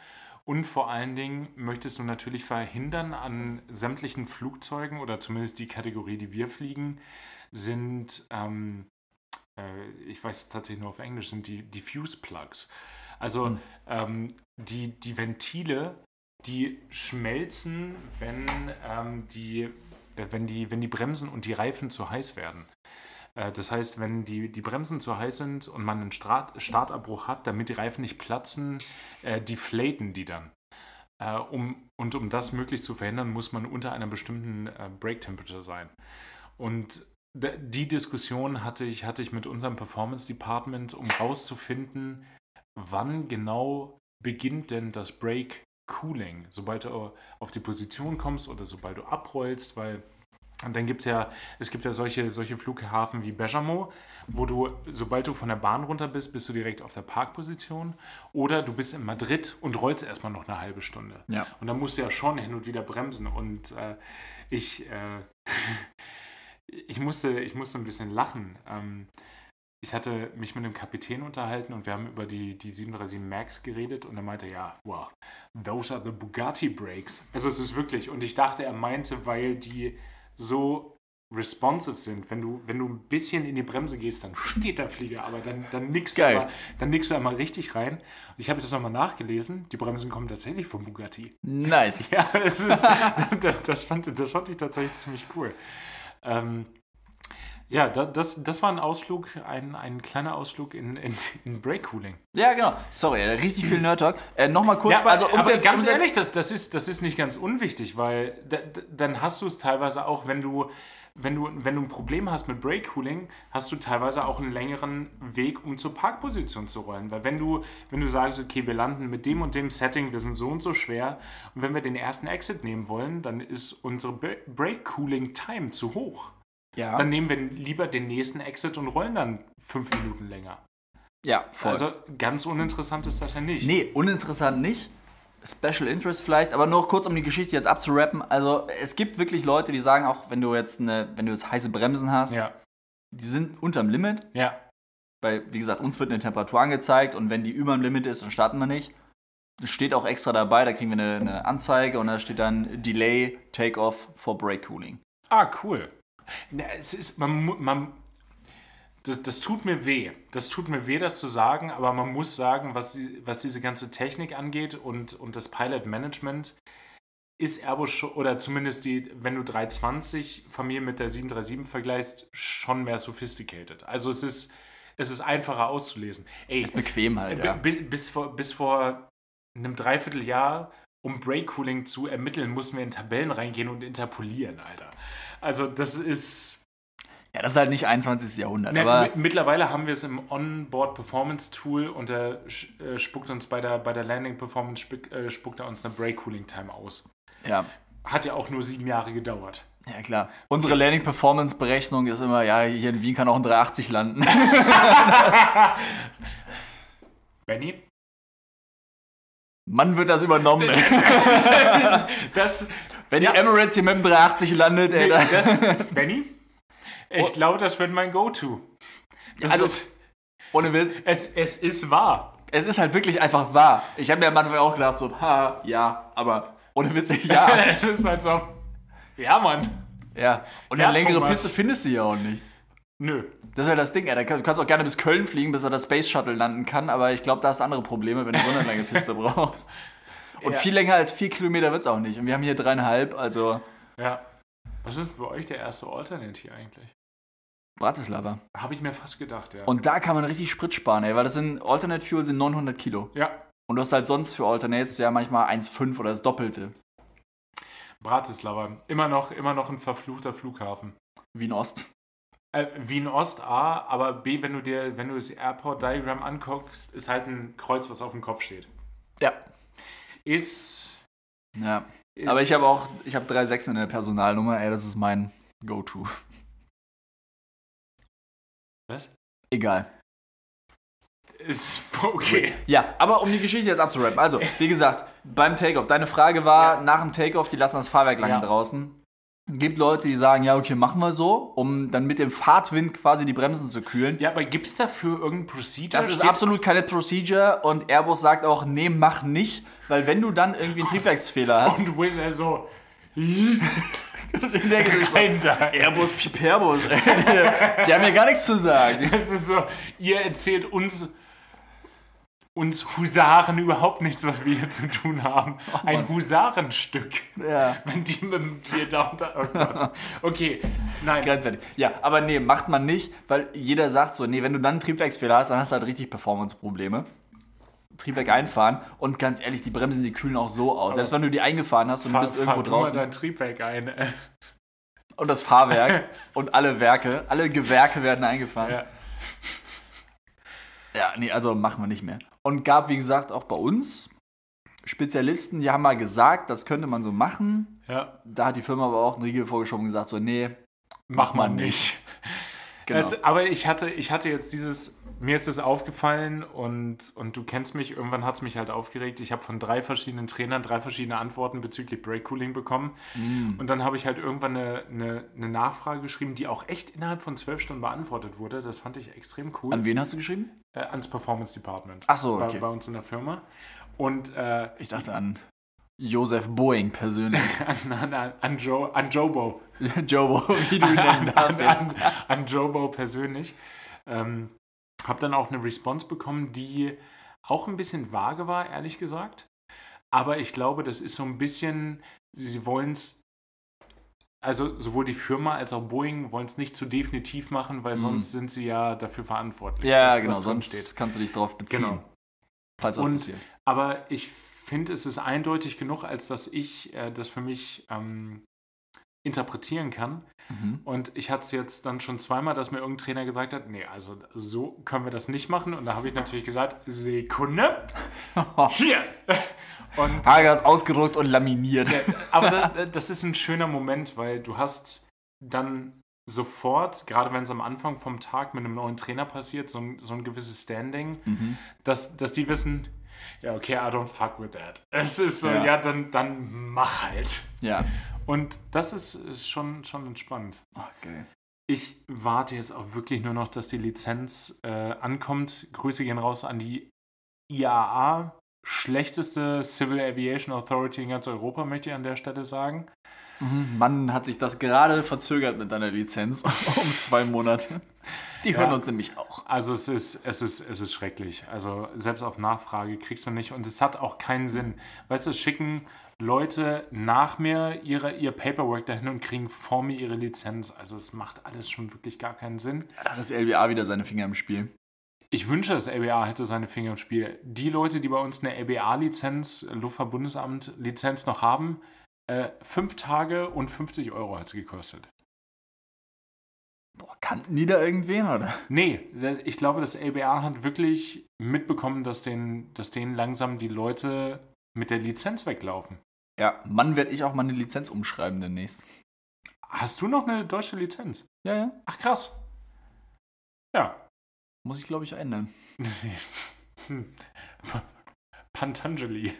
Und vor allen Dingen möchtest du natürlich verhindern an sämtlichen Flugzeugen oder zumindest die Kategorie, die wir fliegen, sind, ähm, äh, ich weiß tatsächlich nur auf Englisch, sind die Diffuse Plugs. Also Hm. ähm, die, die Ventile, die schmelzen, wenn, ähm, die, äh, wenn, die, wenn die Bremsen und die Reifen zu heiß werden. Äh, Das heißt, wenn die, die Bremsen zu heiß sind und man einen Start, Startabbruch hat, damit die Reifen nicht platzen, äh, deflaten die dann. Äh, um, und um das möglichst zu verhindern, muss man unter einer bestimmten äh, Brake Temperature sein. Und die Diskussion hatte ich, hatte ich mit unserem Performance Department, um rauszufinden, wann genau beginnt denn das Break Cooling, sobald du auf die Position kommst oder sobald du abrollst, weil und dann gibt es ja, es gibt ja solche, solche Flughafen wie Bergamo, wo du, sobald du von der Bahn runter bist, bist du direkt auf der Parkposition. Oder du bist in Madrid und rollst erstmal noch eine halbe Stunde. Ja. Und dann musst du ja schon hin und wieder bremsen. Und äh, ich, äh, ich, musste, ich musste ein bisschen lachen. Ähm, ich hatte mich mit dem Kapitän unterhalten und wir haben über die, die 737 MAX geredet und er meinte, ja, wow, those are the Bugatti Brakes. Also es ist wirklich, und ich dachte, er meinte, weil die so responsive sind. Wenn du, wenn du ein bisschen in die Bremse gehst, dann steht der Flieger, aber dann, dann, nickst, du aber, dann nickst du einmal richtig rein. Und ich habe das nochmal nachgelesen. Die Bremsen kommen tatsächlich vom Bugatti. Nice. Ja, das, ist, das, das, fand, das fand ich tatsächlich ziemlich cool. Ähm, ja, das, das war ein Ausflug, ein, ein kleiner Ausflug in, in, in Brake Cooling. Ja, genau. Sorry, richtig viel Nerd Talk. Äh, Nochmal kurz, ja, aber, also um aber jetzt, ganz ehrlich, das, das, ist, das ist nicht ganz unwichtig, weil da, dann hast du es teilweise auch, wenn du, wenn du, wenn du ein Problem hast mit Brake Cooling, hast du teilweise auch einen längeren Weg, um zur Parkposition zu rollen. Weil wenn du, wenn du sagst, okay, wir landen mit dem und dem Setting, wir sind so und so schwer, und wenn wir den ersten Exit nehmen wollen, dann ist unsere Brake Cooling Time zu hoch. Ja. Dann nehmen wir lieber den nächsten Exit und rollen dann fünf Minuten länger. Ja, voll. Also ganz uninteressant ist das ja nicht. Nee, uninteressant nicht. Special Interest vielleicht, aber nur kurz um die Geschichte jetzt abzurappen. Also es gibt wirklich Leute, die sagen auch, wenn du jetzt eine, wenn du jetzt heiße Bremsen hast, ja. die sind unterm Limit. Ja. Weil, wie gesagt, uns wird eine Temperatur angezeigt und wenn die über dem Limit ist, dann starten wir nicht. Das steht auch extra dabei, da kriegen wir eine, eine Anzeige und da steht dann Delay Takeoff for Brake Cooling. Ah, cool. Es ist, man, man, das, das, tut mir weh. Das tut mir weh, das zu sagen, aber man muss sagen, was, was diese ganze Technik angeht und, und das Pilot Management, ist Airbus schon, oder zumindest die, wenn du 320 Familie mit der 737 vergleichst, schon mehr sophisticated. Also es ist, es ist einfacher auszulesen. Ey, ist bequem halt, ja. Bis vor, bis vor einem Dreivierteljahr, um Brake Cooling zu ermitteln, mussten wir in Tabellen reingehen und interpolieren, Alter. Also das ist. Ja, das ist halt nicht 21. Jahrhundert. Ne, aber mittlerweile haben wir es im Onboard Performance Tool und er äh, spuckt uns bei der, bei der Landing Performance spuckt, äh, spuckt er uns eine Brake Cooling Time aus. Ja. Hat ja auch nur sieben Jahre gedauert. Ja, klar. Unsere Landing Performance Berechnung ist immer, ja, hier in Wien kann auch ein 380 landen. Benny? Mann wird das übernommen. das, wenn ja. die Emirates hier mit dem 380 landet, ey. Nee, das, Benny? Ich oh. glaube, das wird mein Go-To. Also, ist, ohne Witz. Es, es ist wahr. Es ist halt wirklich einfach wahr. Ich habe mir am Anfang auch gedacht, so, ha, ja, aber ohne Witz, ja. es ist halt so, ja, Mann. Ja, und ja, eine längere Thomas. Piste findest du ja auch nicht. Nö. Das ist ja das Ding, ey. Du kannst auch gerne bis Köln fliegen, bis er das Space Shuttle landen kann, aber ich glaube, da hast du andere Probleme, wenn du so eine lange Piste brauchst. Und ja. viel länger als vier Kilometer wird es auch nicht. Und wir haben hier dreieinhalb, also. Ja. Was ist für euch der erste Alternate hier eigentlich? Bratislava. Habe ich mir fast gedacht, ja. Und da kann man richtig Sprit sparen, ey, weil das sind Alternate Fuel sind 900 Kilo. Ja. Und du hast halt sonst für Alternates ja manchmal 1,5 oder das Doppelte. Bratislava. Immer noch, immer noch ein verfluchter Flughafen. Wien Ost. Äh, Wien Ost A, aber B, wenn du dir, wenn du das Airport Diagram anguckst, ist halt ein Kreuz, was auf dem Kopf steht. Ja ist. Ja. Ist Aber ich habe auch, ich habe 3,6 in der Personalnummer, ey, das ist mein Go-To. Was? Egal. Ist okay. Ja, aber um die Geschichte jetzt abzurappen. Also, wie gesagt, beim Takeoff. Deine Frage war ja. nach dem Takeoff, die lassen das Fahrwerk lange ja. draußen gibt Leute, die sagen, ja, okay, machen wir so, um dann mit dem Fahrtwind quasi die Bremsen zu kühlen. Ja, aber gibt es dafür irgendein Procedure? Das ist absolut keine Procedure und Airbus sagt auch, nee, mach nicht, weil wenn du dann irgendwie einen Triebwerksfehler hast. Und Wiz er so. Rein da. Airbus Piperbus, die haben ja gar nichts zu sagen. Das ist so, ihr erzählt uns uns Husaren überhaupt nichts, was wir hier zu tun haben. Oh Ein Husarenstück. Ja. Wenn die mit dem Bier da unter. Oh Gott. Okay, nein. Grenzwertig. Ja, aber nee, macht man nicht, weil jeder sagt so, nee, wenn du dann einen Triebwerksfehler hast, dann hast du halt richtig Performance-Probleme. Triebwerk einfahren und ganz ehrlich, die Bremsen, die kühlen auch so aus. Selbst wenn du die eingefahren hast und fahr, du bist irgendwo fahr draußen. Fahr dein Triebwerk ein. und das Fahrwerk und alle Werke, alle Gewerke werden eingefahren. Ja. Ja, nee, also machen wir nicht mehr. Und gab, wie gesagt, auch bei uns Spezialisten, die haben mal gesagt, das könnte man so machen. ja. Da hat die Firma aber auch einen Riegel vorgeschoben und gesagt, so, nee, Mach man nicht. genau. Also, aber ich hatte, ich hatte jetzt dieses, mir ist es aufgefallen und, und du kennst mich, irgendwann hat es mich halt aufgeregt. Ich habe von drei verschiedenen Trainern drei verschiedene Antworten bezüglich Breakcooling bekommen. Mm. Und dann habe ich halt irgendwann eine, eine, eine Nachfrage geschrieben, die auch echt innerhalb von zwölf Stunden beantwortet wurde. Das fand ich extrem cool. An wen hast du geschrieben? äh, ans Performance Department. Ach so, bei, okay. bei uns in der Firma. Und äh, Ich dachte an Josef Boeing persönlich. an, an, an, an, Joe, an Jobo. Jobo, wie du ihn nennen an, darfst jetzt. an, an Jobo persönlich. Ähm, habe dann auch eine Response bekommen, die auch ein bisschen vage war, ehrlich gesagt. Aber ich glaube, das ist so ein bisschen, sie wollen es, also sowohl die Firma als auch Boeing wollen es nicht zu definitiv machen, weil sonst sind sie ja dafür verantwortlich. Mhm. Ja, dass genau, sonst kannst du dich drauf beziehen. Genau. Falls was Und- passiert. Aber ich finde, es ist eindeutig genug, als dass ich äh, das für mich ähm, interpretieren kann. Mhm. Und ich hatte es jetzt dann schon zweimal, dass mir irgendein Trainer gesagt hat, nee, also so können wir das nicht machen. Und da habe ich natürlich gesagt, Sekunde, hier. Und, Hager hat ausgedruckt und laminiert. aber da, das ist ein schöner Moment, weil du hast dann sofort, gerade wenn es am Anfang vom Tag mit einem neuen Trainer passiert, so ein, so ein gewisses Standing, Mhm. dass, dass die wissen, ja, okay, I don't fuck with that. Es ist so, Ja. ja, dann, dann mach halt. Ja. Und das ist, schon, schon entspannt. Oh, geil. Ich warte jetzt auch wirklich nur noch, dass die Lizenz äh, ankommt. Grüße gehen raus an die IAA, schlechteste Civil Aviation Authority in ganz Europa, möchte ich an der Stelle sagen. Mhm. Mann, hat sich das gerade verzögert mit deiner Lizenz um zwei Monate. Die hören Ja. uns nämlich auch. Also es ist, es ist, es ist schrecklich. Also selbst auf Nachfrage kriegst du nicht und es hat auch keinen Sinn. Weißt du, schicken Leute nach mir ihre, ihr Paperwork dahin und kriegen vor mir ihre Lizenz. Also es macht alles schon wirklich gar keinen Sinn. Ja, da hat das LBA wieder seine Finger im Spiel. Ich wünsche, das LBA hätte seine Finger im Spiel. Die Leute, die bei uns eine LBA-Lizenz, Luftfahrtbundesamt-Lizenz noch haben, äh, fünf Tage und 50 Euro hat es gekostet. Boah, kannten die da irgendwen, oder? Nee, ich glaube, das LBA hat wirklich mitbekommen, dass, den, dass denen langsam die Leute mit der Lizenz weglaufen. Ja, Mann, werde ich auch mal eine Lizenz umschreiben demnächst. Hast du noch eine deutsche Lizenz? Ja, ja. Ach krass. Ja. Muss ich, glaube ich, ändern. Hm. Pantangeli.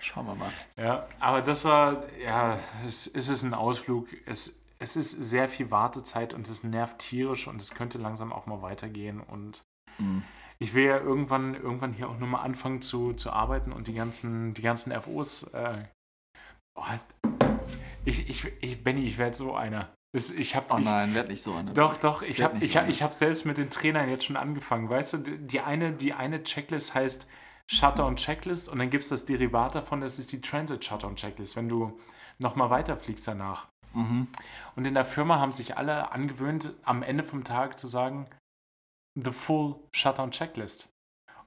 Schauen wir mal. Ja, aber das war, ja, es, es ist ein Ausflug. Es, es ist sehr viel Wartezeit und es nervt tierisch und es könnte langsam auch mal weitergehen. Und Mhm. Ich will ja irgendwann, irgendwann hier auch nur mal anfangen zu, zu arbeiten und die ganzen, die ganzen FOs. Äh, oh, ich, ich, ich, Benny, ich werde so einer. Das, ich hab, Oh ich, nein, werd nicht so eine. doch, doch, ich habe ich so hab, einer. ich hab selbst mit den Trainern jetzt schon angefangen. Weißt du, die die eine, die eine Checklist heißt Shutdown Checklist und dann gibt es das Derivat davon, das ist die Transit Shutdown Checklist, wenn du nochmal weiterfliegst danach. Mhm. Und in der Firma haben sich alle angewöhnt, am Ende vom Tag zu sagen, the full Shutdown Checklist.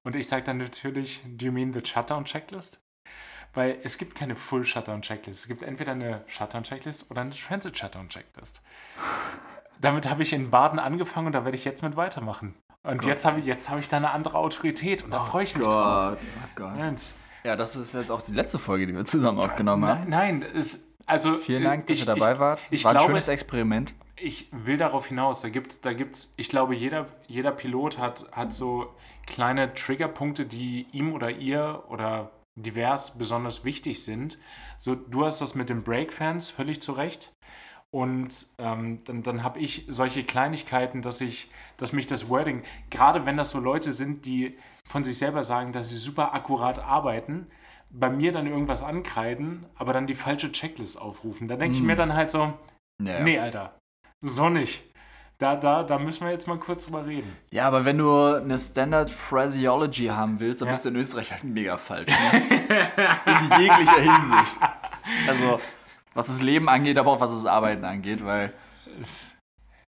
Und ich sage dann natürlich, do you mean the Shutdown Checklist? Weil es gibt keine Full Shutdown Checklist. Es gibt entweder eine Shutdown Checklist oder eine Transit Shutdown Checklist. Damit habe ich in Baden angefangen und da werde ich jetzt mit weitermachen. Und Gott. jetzt habe ich, jetzt habe ich da eine andere Autorität und da freue ich mich drauf. Gott, oh Gott. Und Ja, das ist jetzt auch die letzte Folge, die wir zusammen aufgenommen nein, haben. nein, es, also Vielen Dank, dass ich, ihr dabei wart. ich War ein glaube- schönes Experiment. Ich will darauf hinaus. Da gibt's, da gibt's, ich glaube, jeder, jeder Pilot hat, hat so kleine Triggerpunkte, die ihm oder ihr oder divers besonders wichtig sind. So, du hast das mit den Break-Fans völlig zu Recht. Und ähm, dann, dann habe ich solche Kleinigkeiten, dass ich, dass mich das Wording, gerade wenn das so Leute sind, die von sich selber sagen, dass sie super akkurat arbeiten, bei mir dann irgendwas ankreiden, aber dann die falsche Checklist aufrufen. Da denke ich Hm. mir dann halt so, Ja, Nee, Alter. So nicht. Da, da, da müssen wir jetzt mal kurz drüber reden. ja, aber wenn du eine Standard Phraseology haben willst, dann Ja. bist du in Österreich halt mega falsch. Ne? in jeglicher Hinsicht. Also, was das Leben angeht, aber auch was das Arbeiten angeht, weil.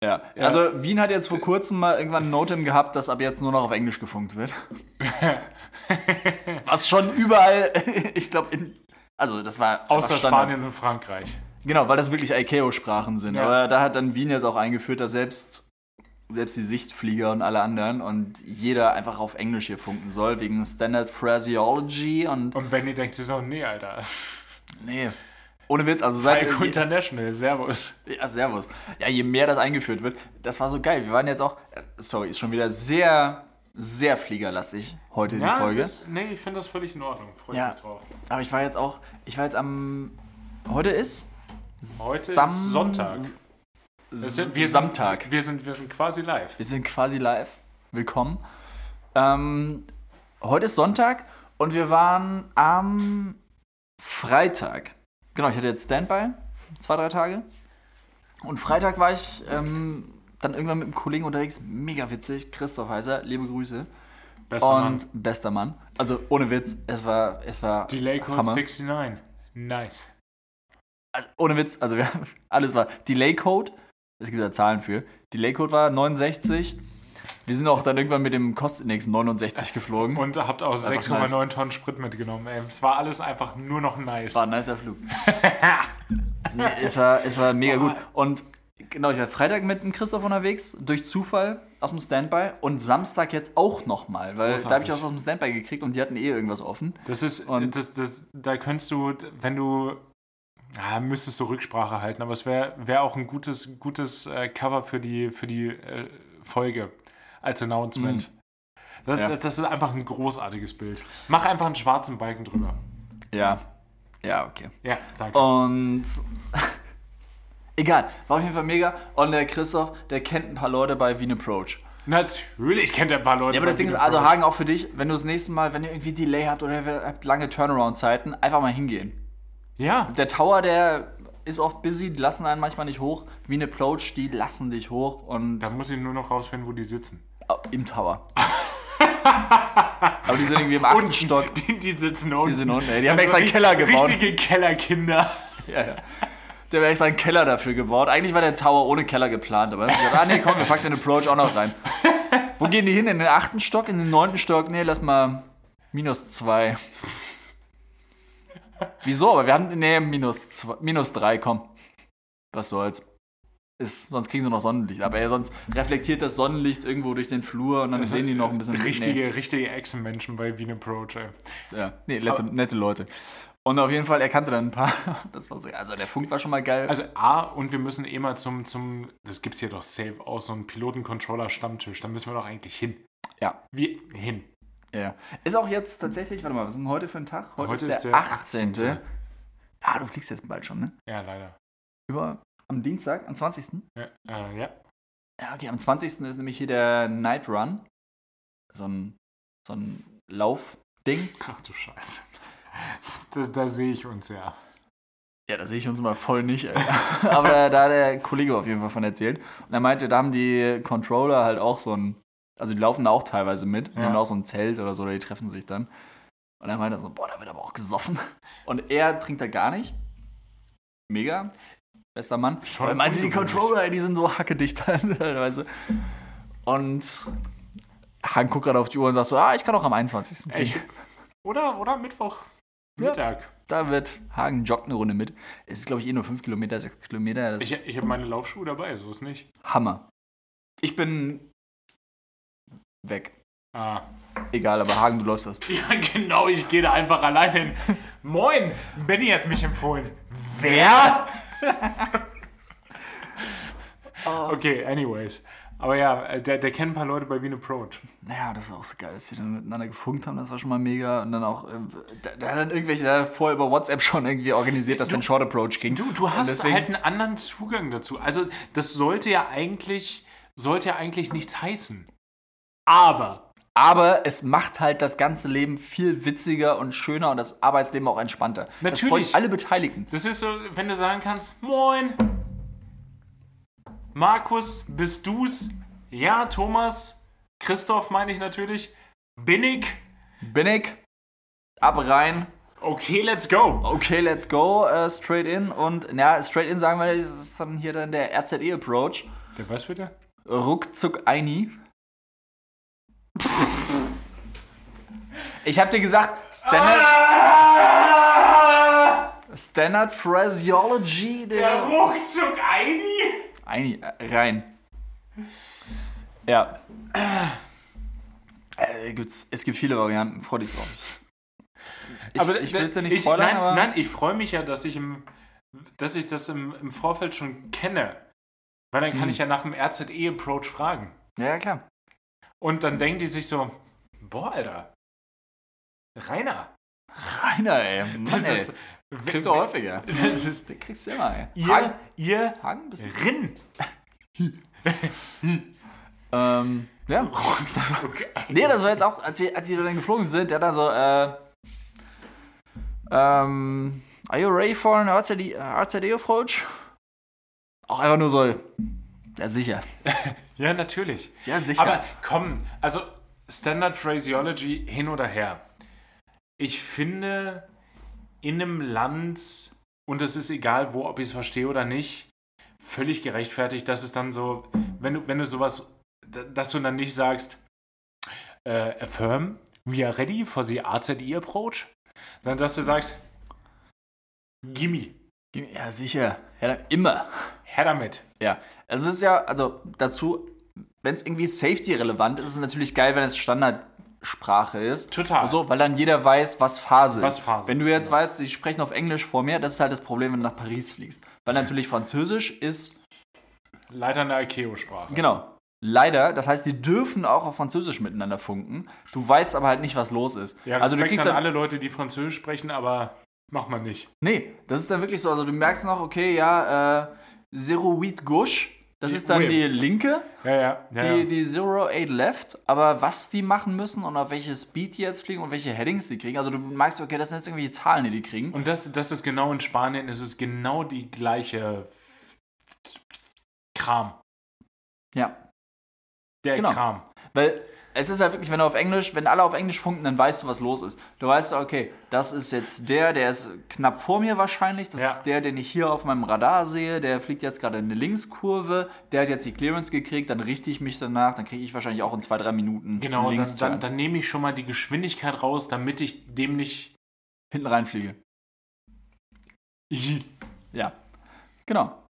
Ja. Ja. Also, Wien hat jetzt vor kurzem mal irgendwann ein Notem gehabt, dass ab jetzt nur noch auf Englisch gefunkt wird. Was schon überall, ich glaube, in. Also, das war. Außer. Spanien und Frankreich. Genau, weil das wirklich ICAO-Sprachen sind. Ja. Aber da hat dann Wien jetzt auch eingeführt, dass selbst, selbst die Sichtflieger und alle anderen und jeder einfach auf Englisch hier funken soll, wegen Standard Phraseology und. Und Benny denkt sich so, nee, Alter. Nee. Ohne Witz, also seit. Falco International, Servus. Ja, servus. Ja, je mehr das eingeführt wird, das war so geil. Wir waren jetzt auch, sorry, ist schon wieder sehr, sehr fliegerlastig heute die Folge. Das, nee, ich finde das völlig in Ordnung. Freue Ja. mich drauf. Aber ich war jetzt auch, ich war jetzt am, heute ist Heute Sam- ist Sonntag. Sind, wir Samstag. Sind, wir, sind, wir sind quasi live. Wir sind quasi live. Willkommen. Ähm, heute ist Sonntag und wir waren am Freitag. Genau, ich hatte jetzt Standby, zwei, drei Tage. Und Freitag war ich ähm, dann irgendwann mit einem Kollegen unterwegs. Mega witzig. Christoph heißer, liebe Grüße. Bester und Mann. bester Mann. Also ohne Witz, es war, es war Delay Code Hammer. 69. Nice. Also, ohne Witz, also wir, alles war Delay Code, es gibt da Zahlen für. Delay Code war 69. Wir sind auch dann irgendwann mit dem Kostindex 69 geflogen. Und habt auch Einfach 6,9 Tonnen Sprit mitgenommen. Ey. Es war alles einfach nur noch nice. War ein nicer Flug. nee, es, war, es war mega Boah. gut. Und genau, ich war Freitag mit dem Christoph unterwegs, durch Zufall aus dem Standby und Samstag jetzt auch nochmal, weil da habe ich Großartig. was aus dem Standby gekriegt und die hatten eh irgendwas offen. Das ist, Und- das, das, da könntest du, wenn du, ja, müsstest du Rücksprache halten, aber es wäre wär auch ein gutes, gutes äh, Cover für die, für die äh, Folge als Announcement. Das, Mhm. Ja. das ist einfach ein großartiges Bild. Mach einfach einen schwarzen Balken drüber. Ja. Ja, okay. Ja, danke. Und egal, war auf jeden Fall mega. Und der Christoph, der kennt ein paar Leute bei Wien Approach. Natürlich kennt er ein paar Leute. Ja, aber das Ding ist, also. Hagen auch für dich, wenn du das nächste Mal, wenn ihr irgendwie Delay habt oder ihr habt lange Turnaround-Zeiten, einfach mal hingehen. Ja, Der Tower, der ist oft busy, die lassen einen manchmal nicht hoch. Wien Approach, die lassen dich hoch und da muss ich nur noch rausfinden, wo die sitzen. Im Tower. aber die sind irgendwie im achten Stock. Die, die sitzen unten. Die sind unten, ey. Die haben extra einen Keller gebaut. Richtige Kellerkinder. Ja, ja. Der wäre extra einen Keller dafür gebaut. Eigentlich war der Tower ohne Keller geplant, aber dann gesagt, ah nee, komm, wir packen den Approach auch noch rein. Wo gehen die hin? In den achten Stock, in den neunten Stock? Nee, lass mal minus zwei. Wieso? Aber wir haben, nee, minus, zwei, minus drei, komm. Was soll's. Ist, sonst kriegen sie noch Sonnenlicht. Aber ja, sonst reflektiert das Sonnenlicht irgendwo durch den Flur und dann sehen die noch ein bisschen. Richtige, richtige Echsenmenschen bei Wien Approach, ey. Nee, ja, nee nette, nette Leute. Und auf jeden Fall, er kannte dann ein paar. Das war so, also der Funk war schon mal geil. Also A, und wir müssen eh mal zum, zum das gibt's hier doch safe auch, so einen Piloten-Controller-Stammtisch. Da müssen wir doch eigentlich hin. ja. Wie hin? Ja. Ist auch jetzt tatsächlich, warte mal, was ist denn heute für ein Tag? Heute, Heute ist, ist der der 18. 18.. Ah, du fliegst jetzt bald schon, ne? Ja, leider. Über am Dienstag, am 20. Ja, äh, ja. Ja, okay, am 20. ist nämlich hier der Night Run. So ein, so ein Laufding. Ach du Scheiße. Da, da sehe ich uns ja. Ja, da sehe ich uns mal voll nicht, ey. Aber da, da hat der Kollege auf jeden Fall von erzählt. Und er meinte, da haben die Controller halt auch so ein. Also die laufen da auch teilweise mit. Die Ja. haben da auch so ein Zelt oder so, oder die treffen sich dann. Und er meinte so, boah, da wird aber auch gesoffen. Und er trinkt da gar nicht. Mega. Bester Mann. Schon er meinte, die. Controller, die sind so hackedicht teilweise. Und Han guckt gerade auf die Uhr und sagt so, ah, ich kann auch am 21. Ey, oder, oder Mittwoch Ja. Mittag. Da wird Hagen joggt eine Runde mit. Es ist, glaube ich, eh nur 5 Kilometer, 6 Kilometer. Ich, ich habe meine Laufschuhe dabei, so ist nicht. Hammer. Ich bin weg. Ah. Egal, aber Hagen, du läufst das. Ja, genau, ich gehe da einfach allein hin. Moin, Benny hat mich empfohlen. Wer? Okay, anyways. Aber ja, der, der kennt ein paar Leute bei Wien Approach. Naja, das war auch so geil, dass die dann miteinander gefunkt haben, das war schon mal mega. Und dann auch, äh, da, da hat dann irgendwelche, da hat er vorher über WhatsApp schon irgendwie organisiert, dass wir einen Short Approach kriegen. Du, du hast deswegen- halt einen anderen Zugang dazu. Also, das sollte ja eigentlich, sollte ja eigentlich nichts heißen. Aber, Aber es macht halt das ganze Leben viel witziger und schöner und das Arbeitsleben auch entspannter. Das Natürlich. freut alle Beteiligten. das ist so, wenn du sagen kannst, moin, Markus, bist du's? Ja, Thomas, Christoph meine ich natürlich. Bin ich? Bin ich? Ab rein. Okay, let's go. Okay, let's go. äh, straight in. Und ja, straight in sagen wir, das ist dann hier dann der RZE-Approach. Der was bitte? Ruckzuck Eini. Ich hab dir gesagt, Standard. Standard Phraseology. Der ruckzuck Eini. Eini, äh, rein. Ja. Äh, gibt's, es gibt viele Varianten, freu dich drauf. Ich, aber ich will es ja nicht ich- spoilern, nein, aber nein, ich freue mich ja, dass ich, im, dass ich das im, im Vorfeld schon kenne. Weil dann kann Hm. ich ja nach dem RZE-Approach fragen. ja, ja, klar. Und dann denken die sich so, boah, Alter, Rainer, Rainer, ey. Mann, das ey. ist... Kriegt er häufiger. Das ist... Den kriegst du immer, ey. Ihr, ihr Hagen bist du. Rin. Ähm, ja. Ruckzuck Nee, das war jetzt auch, als wir, als wir dann geflogen sind, der hat dann so, äh, ähm, are you ready for an RCD, RCD approach? Auch einfach nur so, ja sicher. Ja, natürlich. Ja, sicher. Aber komm, also Standard Phraseology hin oder her. Ich finde, in einem Land, und es ist egal wo, ob ich es verstehe oder nicht, völlig gerechtfertigt, dass es dann so, wenn du, wenn du sowas, dass du dann nicht sagst, äh, affirm, we are ready for the RZE approach, sondern dass du sagst, gimme, ja, sicher. Immer. her damit. Ja, also es ist ja, also dazu, wenn es irgendwie safety-relevant ist, ist es natürlich geil, wenn es Standardsprache ist. Total. Und so, weil dann jeder weiß, was Phase Was ist. Phase Wenn du jetzt genau. weißt, die sprechen auf Englisch vor mir, das ist halt das Problem, wenn du nach Paris fliegst. Weil natürlich Französisch ist, Leider eine ICAO-Sprache. genau, leider, das heißt, die dürfen auch auf Französisch miteinander funken. Du weißt aber halt nicht, was los ist. Ja, also du kriegst an dann, alle Leute, die Französisch sprechen, aber macht man nicht. Nee, das ist dann wirklich so, also du merkst noch, okay, ja, äh, Zero Wheat Gauche, das Die- ist dann Ui. die linke. Ja, ja. ja, die, die Zero Eight Left, aber was die machen müssen und auf welche Speed die jetzt fliegen und welche Headings die kriegen, also du merkst, okay, das sind jetzt irgendwelche Zahlen, die die kriegen. Und das, das ist genau in Spanien, es ist genau die gleiche Kram. Ja, Der Genau. Kram. weil es ist halt wirklich, wenn du auf Englisch, wenn alle auf Englisch funken, dann weißt du, was los ist. Du weißt, okay, das ist jetzt der, der ist knapp vor mir wahrscheinlich, das Ja. ist der, den ich hier auf meinem Radar sehe, der fliegt jetzt gerade in eine Linkskurve, der hat jetzt die Clearance gekriegt, dann richte ich mich danach, dann kriege ich wahrscheinlich auch in zwei, drei Minuten Genau, Linksturn. dann, dann nehme ich schon mal die Geschwindigkeit raus, damit ich dem nicht. hinten reinfliege. Ja, genau.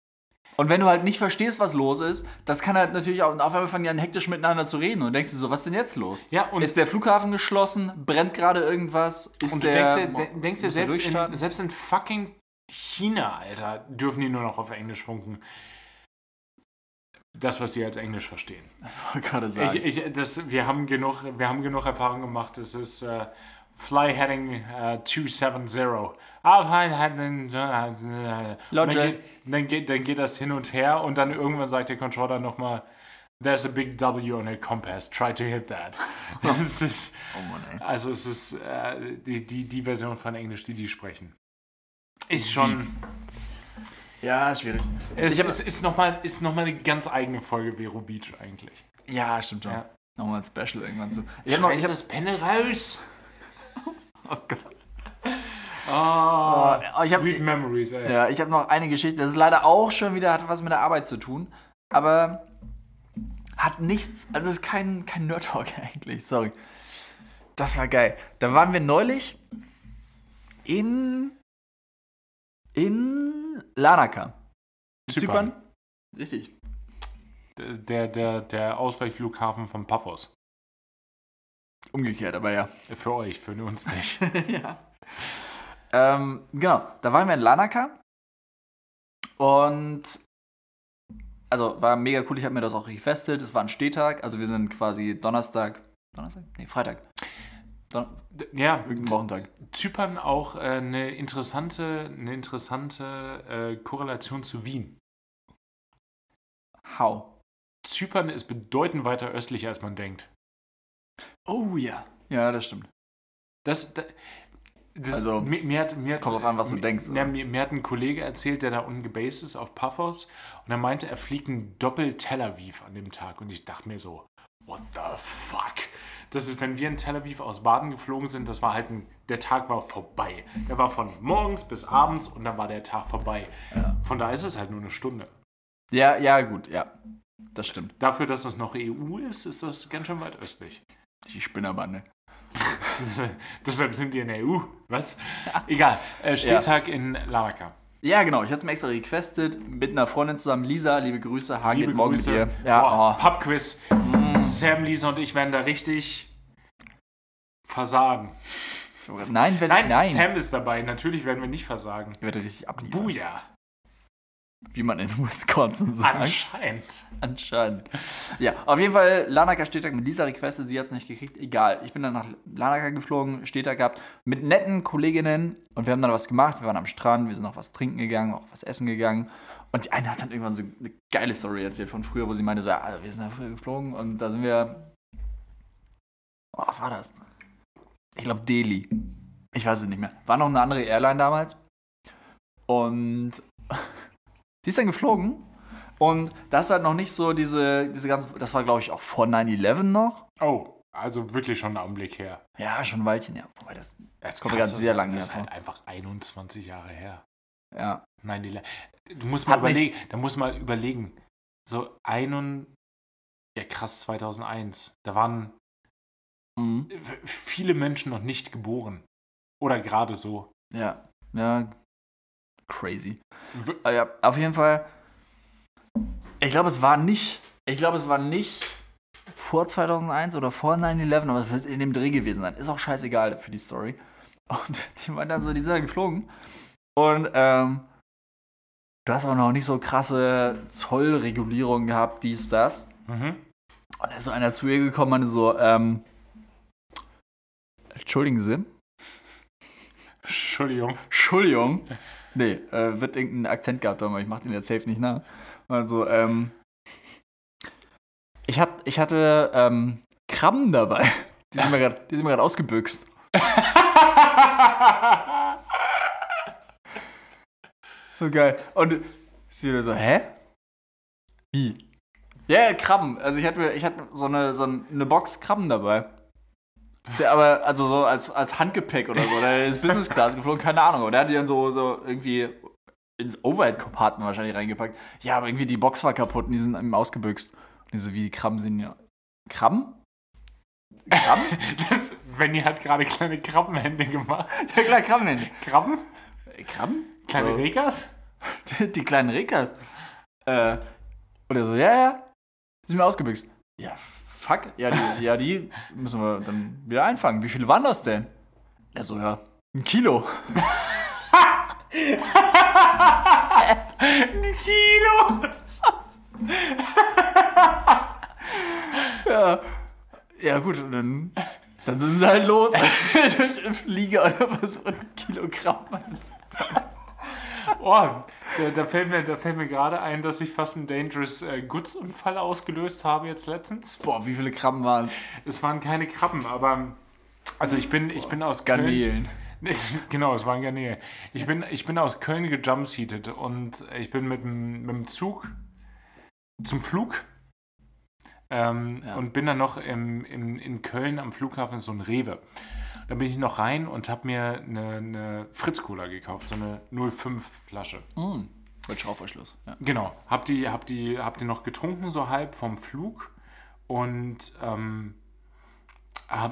Und wenn du halt nicht verstehst, was los ist, das kann halt natürlich auch, auf einmal fangen die an hektisch miteinander zu reden und denkst du so, was ist denn jetzt los? Ja, und, ist der Flughafen geschlossen? Brennt gerade irgendwas? Ist und du der, denkst dir, de- denkst dir selbst, in, selbst in fucking China, Alter, dürfen die nur noch auf Englisch funken. Das, was die als Englisch verstehen. Gerade sagen. Ich, ich, das, wir, haben genug, wir haben genug Erfahrung gemacht. Es ist äh, Fly Heading äh, 270. Und dann, geht, dann, geht, dann geht das hin und her und dann irgendwann sagt der Controller nochmal, There's a big W on a compass, try to hit that. es ist, oh Mann, ey. also es ist äh, die, die, die Version von Englisch, die die sprechen. Ist schon, Ja, schwierig. es, Ich hab- es ist nochmal noch mal eine ganz eigene Folge Vero Beach eigentlich. Ja, stimmt schon. Ja. Nochmal ein Special irgendwann zu. Ich hab noch, ich hab, das Penne raus. oh Gott. Oh, Oh, ich hab- sweet memories, ey. Ja, ich habe noch eine Geschichte. Das ist leider auch schon wieder, hat was mit der Arbeit zu tun. Aber hat nichts, also ist kein, kein Nerd-Talk eigentlich, sorry. Das war geil. Da waren wir neulich in, in Larnaca. Zypern. Richtig. Der, der, der Ausweichflughafen von Paphos. Umgekehrt, aber ja. Für euch, für uns nicht. ja. Ähm, genau, da waren wir in Larnaca. Und also war mega cool, ich habe mir das auch gefestet. Es war ein Stehtag, also wir sind quasi Donnerstag. Donnerstag? Nee, Freitag. Don ja, irgendein Wochentag. Zypern auch äh, eine interessante, eine interessante äh, Korrelation zu Wien. How? Zypern ist bedeutend weiter östlich, als man denkt. Oh ja. Ja, das stimmt. Das, das, das Also, mir, mir hat, mir hat, kommt drauf an, was du mir, denkst, Ja, oder? mir, mir hat ein Kollege erzählt, der da unten gebased ist auf Paphos und er meinte, er fliegt ein Doppel-Tel Aviv an dem Tag und ich dachte mir so, what the fuck? Das ist, wenn wir in Tel Aviv aus Baden geflogen sind, das war halt ein, der Tag war vorbei. Der war von morgens bis abends und dann war der Tag vorbei. Von da ist es halt nur eine Stunde. Ja, ja, gut, ja. Das stimmt. Dafür, dass es noch EU ist, ist das ganz schön weit östlich. Die Spinnerbande. Deshalb sind die in der EU. Was? Egal. Äh, Stehtag in Larnaca. Ja, genau. Ich hatte es mir extra requestet mit einer Freundin zusammen. Lisa, liebe Grüße. Hagen Liebe morgen Grüße. mit dir. Ja, Boah, oh. Pubquiz. Sam, Lisa und ich werden da richtig versagen. Nein, wenn, Nein, nein. Sam ist dabei. Natürlich werden wir nicht versagen. Ich werde richtig abliefern. Buja. Wie man in Wisconsin sagt. Anscheinend. Anscheinend. Ja, auf jeden Fall Lanaka Stehtag mit Lisa requestet, sie hat es nicht gekriegt, egal. Ich bin dann nach Lanaka geflogen, Stehtag gehabt, mit netten Kolleginnen und wir haben dann was gemacht. Wir waren am Strand, wir sind noch was trinken gegangen, auch was essen gegangen. Und die eine hat dann irgendwann so eine geile Story erzählt von früher, wo sie meinte, so, ja, also wir sind da früher geflogen und da sind wir. Oh, was war das? Ich glaube Delhi. Ich weiß es nicht mehr. War noch eine andere Airline damals. Und die ist dann geflogen und das ist halt noch nicht so diese, diese ganzen, das war glaube ich auch vor 9-11 noch. Oh, also wirklich schon ein Augenblick her. Ja, schon ein Weilchen her. Wobei das, Das kommt ganz sehr lange Das ist her halt einfach 21 Jahre her. ja. Nein, die, du musst mal Hat nichts- überlegen, da muss mal überlegen. So ein ja krass 2001. Da waren Mhm. viele Menschen noch nicht geboren. Oder gerade so. Ja, ja, crazy. Aber ja, auf jeden Fall, ich glaube, es war nicht, ich glaube, es war nicht vor 2001 oder vor 9-11, aber es wird in dem Dreh gewesen sein. Ist auch scheißegal für die Story. Und die waren dann so, die sind dann geflogen. Und ähm, du hast auch noch nicht so krasse Zollregulierungen gehabt, dies, das. Mhm. Und da ist so einer zu ihr gekommen, meinte so, ähm, entschuldigen Sie, Entschuldigung. Entschuldigung. Nee, äh, wird irgendein Akzent gehabt haben, aber ich mach den jetzt safe nicht nach. Also, ähm, ich, hat, ich hatte ähm, Krabben dabei. Die sind mir gerade ausgebüxt. So geil. Und sie so, hä? Wie? Ja, ja, Krabben. Also ich hatte, ich hatte so eine, so eine Box Krabben dabei. Der aber, also so als, als Handgepäck oder so. Der ist Business Class geflogen, keine Ahnung. Aber der hat die dann so, so irgendwie ins Overhead-Compartment wahrscheinlich reingepackt. Ja, aber irgendwie die Box war kaputt und die sind ihm ausgebüxt. Und ich so, wie die Krabben sind ja. Krabben? Krabben? Das, Benny hat gerade kleine Krabbenhände gemacht. ja klar, Krabbenhände. Krabben? Krabben? Kleine so. Regas? die kleinen Rekas. Äh, und er so, ja, ja, die sind mir ausgebüxt. Ja, fuck, ja die, ja, die müssen wir dann wieder einfangen. Wie viele waren das denn? Er so, ja, ein Kilo. Ein Kilo! Ja, ja gut, und dann, dann sind sie halt los. Durch Flieger oder was, und ein Kilogramm. Oh, da, da, fällt mir, da fällt mir gerade ein, dass ich fast einen Dangerous äh, Goods Unfall ausgelöst habe jetzt letztens. Boah, wie viele Gramm waren es? Es waren keine Krabben, aber also ich bin, ich bin aus Köln. Garnelen. Nee, genau, es waren Garnelen. Ich bin, ich bin aus Köln gejumpseated und ich bin mit dem, mit dem Zug zum Flug ähm, Ja. und bin dann noch im, im, in Köln am Flughafen so ein Rewe. Da bin ich noch rein und habe mir eine, eine Fritz-Cola gekauft, so eine 05-Flasche. Mm, mit Schraubverschluss. Ja. Genau, hab die, hab die, hab die noch getrunken, so halb vom Flug und ähm,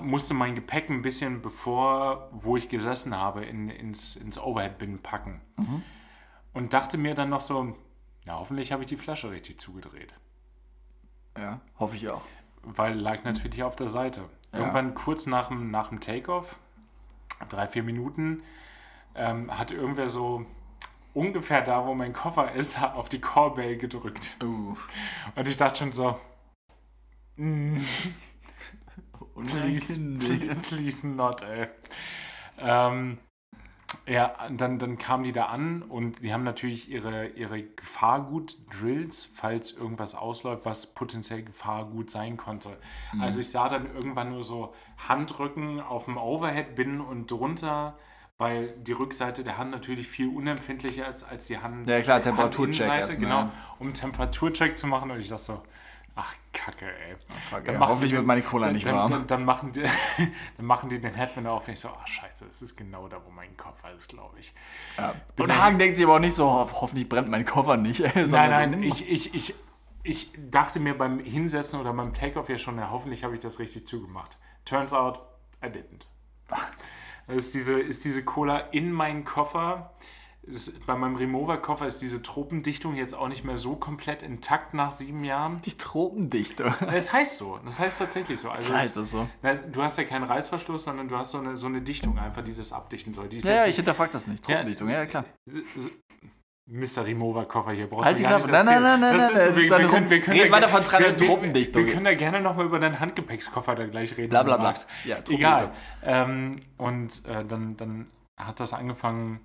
musste mein Gepäck ein bisschen bevor, wo ich gesessen habe, in, ins, ins Overhead-Bin packen. Mhm. Und dachte mir dann noch so, na, hoffentlich habe ich die Flasche richtig zugedreht. Ja, hoffe ich auch. Weil lag natürlich auf der Seite. Ja. Irgendwann kurz nach dem, nach dem Takeoff, drei, vier Minuten, ähm, hat irgendwer so ungefähr da, wo mein Koffer ist, auf die Callbell gedrückt. Uh. Und ich dachte schon so, mm, please, please, please not, ey. Ähm, ja, dann, dann kamen die da an und die haben natürlich ihre, ihre Gefahrgut-Drills, falls irgendwas ausläuft, was potenziell Gefahrgut sein konnte. Also ich sah dann irgendwann nur so Handrücken auf dem Overhead-Bin und drunter, weil die Rückseite der Hand natürlich viel unempfindlicher ist als die Hand. Ja, klar, Temperaturcheck Genau, um Temperaturcheck zu machen und ich dachte so, ach Kacke, ey. Fuck, Dann machen hoffentlich die- wird meine Cola dann, nicht warm. Dann, dann, machen die, dann machen die den Headband auf und ich so, ach scheiße, das ist genau da, wo mein Koffer ist, glaube ich. Ja. Und dann- Hagen denkt sich aber auch nicht so, ho hoffentlich brennt mein Koffer nicht. Nein, nein, so, nimm ich, ich, ich, ich dachte mir beim Hinsetzen oder beim Takeoff ja schon, ja, hoffentlich habe ich das richtig zugemacht. Turns out, I didn't. Ist diese, ist diese Cola in meinen Koffer. Ist, bei meinem Remover-Koffer ist diese Tropendichtung jetzt auch nicht mehr so komplett intakt nach sieben Jahren. Die Tropendichte. Das heißt so. Das heißt tatsächlich so. Also Heißt das so? Na, du hast ja keinen Reißverschluss, sondern du hast so eine, so eine Dichtung einfach, die das abdichten soll. Ja, ja, ich hinterfrag das nicht. Tropendichtung, ja, ja klar. Mr. Remover-Koffer hier. Brauchst Halt du die gar Klappe. nicht Nein, nein, nein, Das nein, so, wir, wir können, wir können Red da weiter von Tra- wir- wir- Tropendichtung. Wir können da gerne nochmal über deinen Handgepäckskoffer da gleich reden. Bla, wenn bla, bla. Ja, Egal. Ähm, und äh, dann, dann hat das angefangen.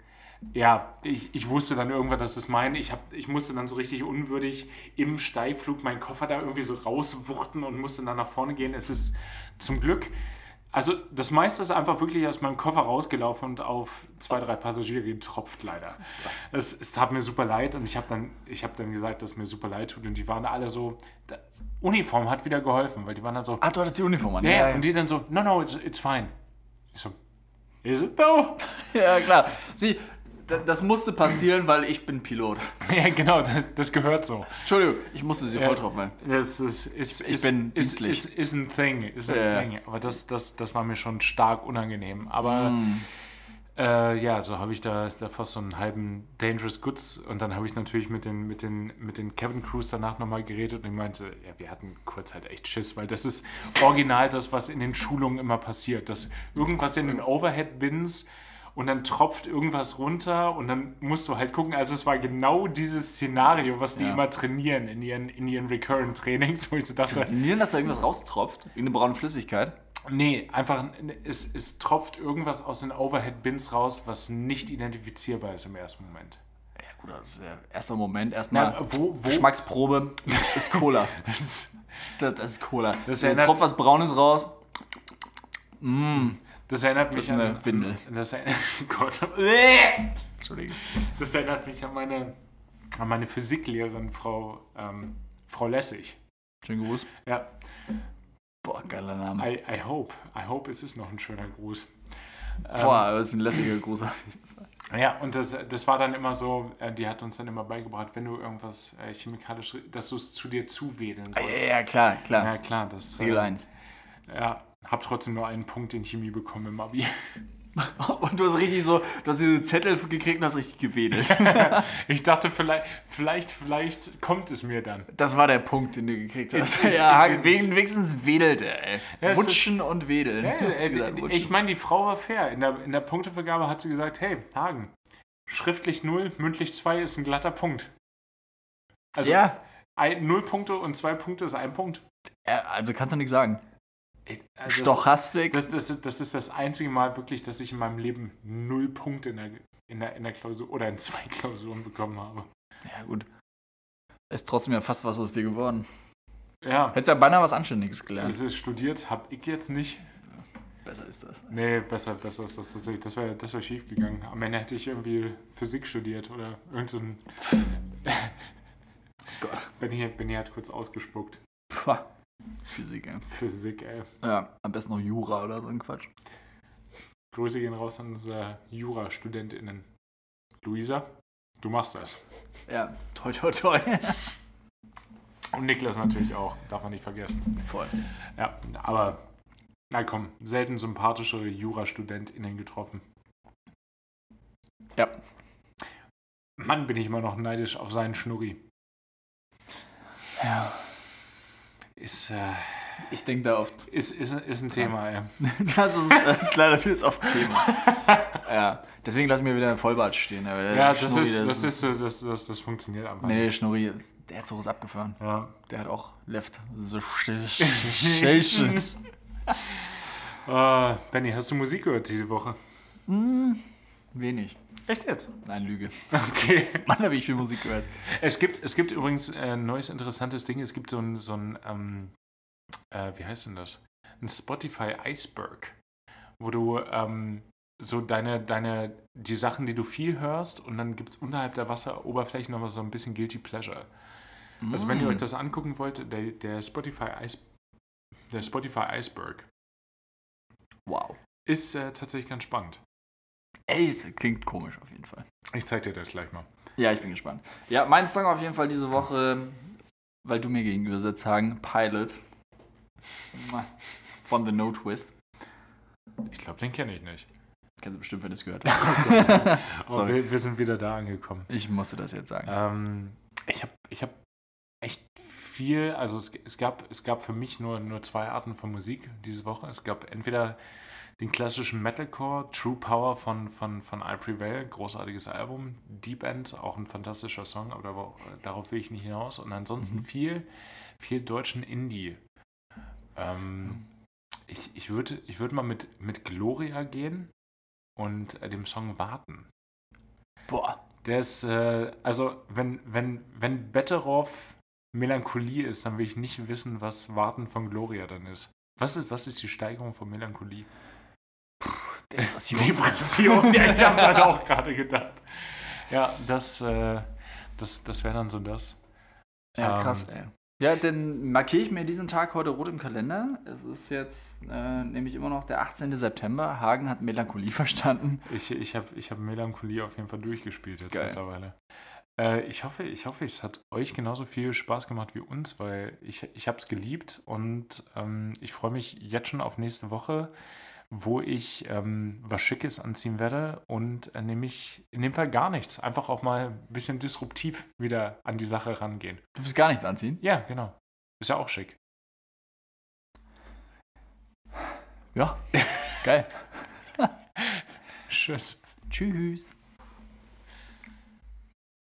Ja, ich, ich wusste dann irgendwann, dass es mein. Ich, hab, ich musste dann so richtig unwürdig im Steigflug meinen Koffer da irgendwie so rauswuchten und musste dann nach vorne gehen. Es ist zum Glück. Also das meiste ist einfach wirklich aus meinem Koffer rausgelaufen und auf zwei, drei Passagiere getropft, leider. Es, es tat mir super leid und ich habe dann, ich hab dann gesagt, dass es mir super leid tut und die waren alle so, da, Uniform hat wieder geholfen, weil die waren dann so, Ah, du hattest die Uniform an. ja, und die dann so, no, no, it's, it's fine. Ich so, is it though? ja, klar. Sie, das musste passieren, weil ich bin Pilot. ja, genau, das, gehört so. Entschuldigung, ich musste sie Ja. voll drauf machen. Das ist, ist, Ich ist, bin ist, dienstlich. ist, ist ein Thing, ist ein Ja. Thing. Aber das, das, das war mir schon stark unangenehm. Aber Mm. äh, ja, so habe ich da, da fast so einen halben Dangerous Goods und dann habe ich natürlich mit den, mit den, mit den Cabin Crews danach nochmal geredet und ich meinte, ja, wir hatten kurz halt echt Schiss, weil das ist original das, was in den Schulungen immer passiert, dass irgendwas in den Overhead-Bins und dann tropft irgendwas runter und dann musst du halt gucken. Also es war genau dieses Szenario, was die Ja. immer trainieren in ihren, in ihren Recurrent Trainings, wo ich so dachte, Trainieren, dass da irgendwas raustropft? Irgendeine braune Flüssigkeit? nee, einfach es, es tropft irgendwas aus den Overhead-Bins raus, was nicht identifizierbar ist im ersten Moment. Ja, gut, das ist der erste Moment. Erstmal Na, wo, wo, Geschmacksprobe ist Cola. das ist, Das, das ist Cola. Das Da erinnert- tropft was Braunes raus. Das erinnert mich ist eine an Windel. Das, erinnert- Gott. Entschuldigung. das erinnert mich an meine, an meine Physiklehrerin, Frau, ähm, Frau Lessig. Schönen Gruß. Ja, Boah, geiler Name. I, I hope. I hope, es ist noch ein schöner Gruß. Boah, das ist ein lässiger Gruß. Ja, und das, das war dann immer so, äh, die hat uns dann immer beigebracht, wenn du irgendwas äh, chemikalisch, dass du es zu dir zuwedeln sollst. Ja, klar, klar. Ja, klar, das. Regel Äh, 1. ja, hab trotzdem nur einen Punkt in Chemie bekommen im Abi. Und du hast richtig so, du hast diese Zettel gekriegt und hast richtig gewedelt. Ich dachte, vielleicht, vielleicht, vielleicht kommt es mir dann. Das war der Punkt, den du gekriegt hast. Ich- ja, ich- wegen, wenigstens wedelte, ey. Ja, es Wutschen und wedeln. Ja, du gesagt, äh, wutschen. ich meine, die Frau war fair. In der, in der Punktevergabe hat sie gesagt, hey, Hagen, schriftlich 0, mündlich 2 ist ein glatter Punkt. Also ja, ein, 0 Punkte und 2 Punkte ist ein Punkt. ja, also kannst du nichts sagen. Also Stochastik. Das, das, das, ist das einzige Mal wirklich, dass ich in meinem Leben 0 Punkte in der, in der, in der Klausur oder in zwei Klausuren bekommen habe. ja, gut. Ist trotzdem ja fast was aus dir geworden. Ja, Hättest ja beinahe was Anständiges gelernt. das ist studiert, hab ich jetzt nicht. Besser ist das. Nee, besser, besser ist das tatsächlich. Das wäre das wär schief gegangen. Am Ende hätte ich irgendwie Physik studiert oder irgend so ein. Gott. Benny, Benny hat kurz ausgespuckt. Puh. Physik, ey. Physik, ey. Ja, am besten noch Jura oder so ein Quatsch. Grüße gehen raus an unsere Jura-StudentInnen. Luisa, du machst das. Ja, toi, toi, toi. Und Niklas natürlich auch, darf man nicht vergessen. Voll. Ja, aber, na komm, selten sympathischere JurastudentInnen getroffen. Ja. Mann, bin ich immer noch neidisch auf seinen Schnurri. Ja. Ist, äh, Ich denke da oft. ist, ist, ist ein Thema, ey. Das ist, das ist leider viel zu oft Thema. ja. Deswegen lass mir wieder ein Vollbart stehen. Ja, das Schnurri, ist, das ist, so- das, das, das funktioniert einfach Nee, nicht. Schnurri, der Zug ist abgefahren. Ja. Der hat auch Left the Station. Äh, Benny, hast du Musik gehört diese Woche? Wenig. Echt jetzt? Nein, Lüge. Okay. Mann, habe ich viel Musik gehört. Es gibt, es gibt übrigens äh, ein neues interessantes Ding. Es gibt so ein, so ein ähm, äh, wie heißt denn das? Ein Spotify Iceberg, wo du ähm, so deine, deine, die Sachen, die du viel hörst und dann gibt es unterhalb der Wasseroberfläche noch mal so ein bisschen Guilty Pleasure. Also wenn ihr euch das angucken wollt, der, der Spotify Ice, der Spotify Iceberg Wow. ist äh, tatsächlich ganz spannend. Ey, das klingt komisch auf jeden Fall. Ich zeig dir das gleich mal. Ja, ich bin gespannt. Ja, mein Song auf jeden Fall diese Woche, weil du mir gegenüber sitzt, Hagen, Pilot. Von The No Twist. Ich glaube, den kenne ich nicht. Kennst du bestimmt, wenn du es gehört hast. Sorry. wir, wir sind wieder da angekommen. Ich musste das jetzt sagen. Ähm, ich habe ich hab echt viel, also es, es, gab, es gab für mich nur, nur zwei Arten von Musik diese Woche. Es gab entweder den klassischen Metalcore, True Power von, von, von I Prevail, großartiges Album, Deep End, auch ein fantastischer Song, aber darauf, darauf will ich nicht hinaus. Und ansonsten Mhm. viel, viel deutschen Indie. Ähm, ich ich würde ich würd mal mit, mit Gloria gehen und äh, dem Song Warten. Boah. Der ist, äh, also wenn, wenn, wenn Betteroff Melancholie ist, dann will ich nicht wissen, was Warten von Gloria dann ist. Was ist, was ist die Steigerung von Melancholie? Depression. Depression, ja, ich habe halt auch gerade gedacht. Ja, das, äh, das, das wäre dann so das. Ja, Ähm, krass, ey. Ja, dann markiere ich mir diesen Tag heute rot im Kalender. Es ist jetzt äh, nämlich immer noch der 18. September. Hagen hat Melancholie verstanden. Ich, ich habe ich hab Melancholie auf jeden Fall durchgespielt jetzt Geil. mittlerweile. Äh, ich hoffe, ich hoffe, es hat euch genauso viel Spaß gemacht wie uns, weil ich, ich habe es geliebt und ähm, ich freue mich jetzt schon auf nächste Woche, wo ich ähm, was Schickes anziehen werde und äh, nämlich in dem Fall gar nichts. Einfach auch mal ein bisschen disruptiv wieder an die Sache rangehen. Du wirst gar nichts anziehen? Ja, genau. Ist ja auch schick. Ja. Geil. Tschüss. Tschüss.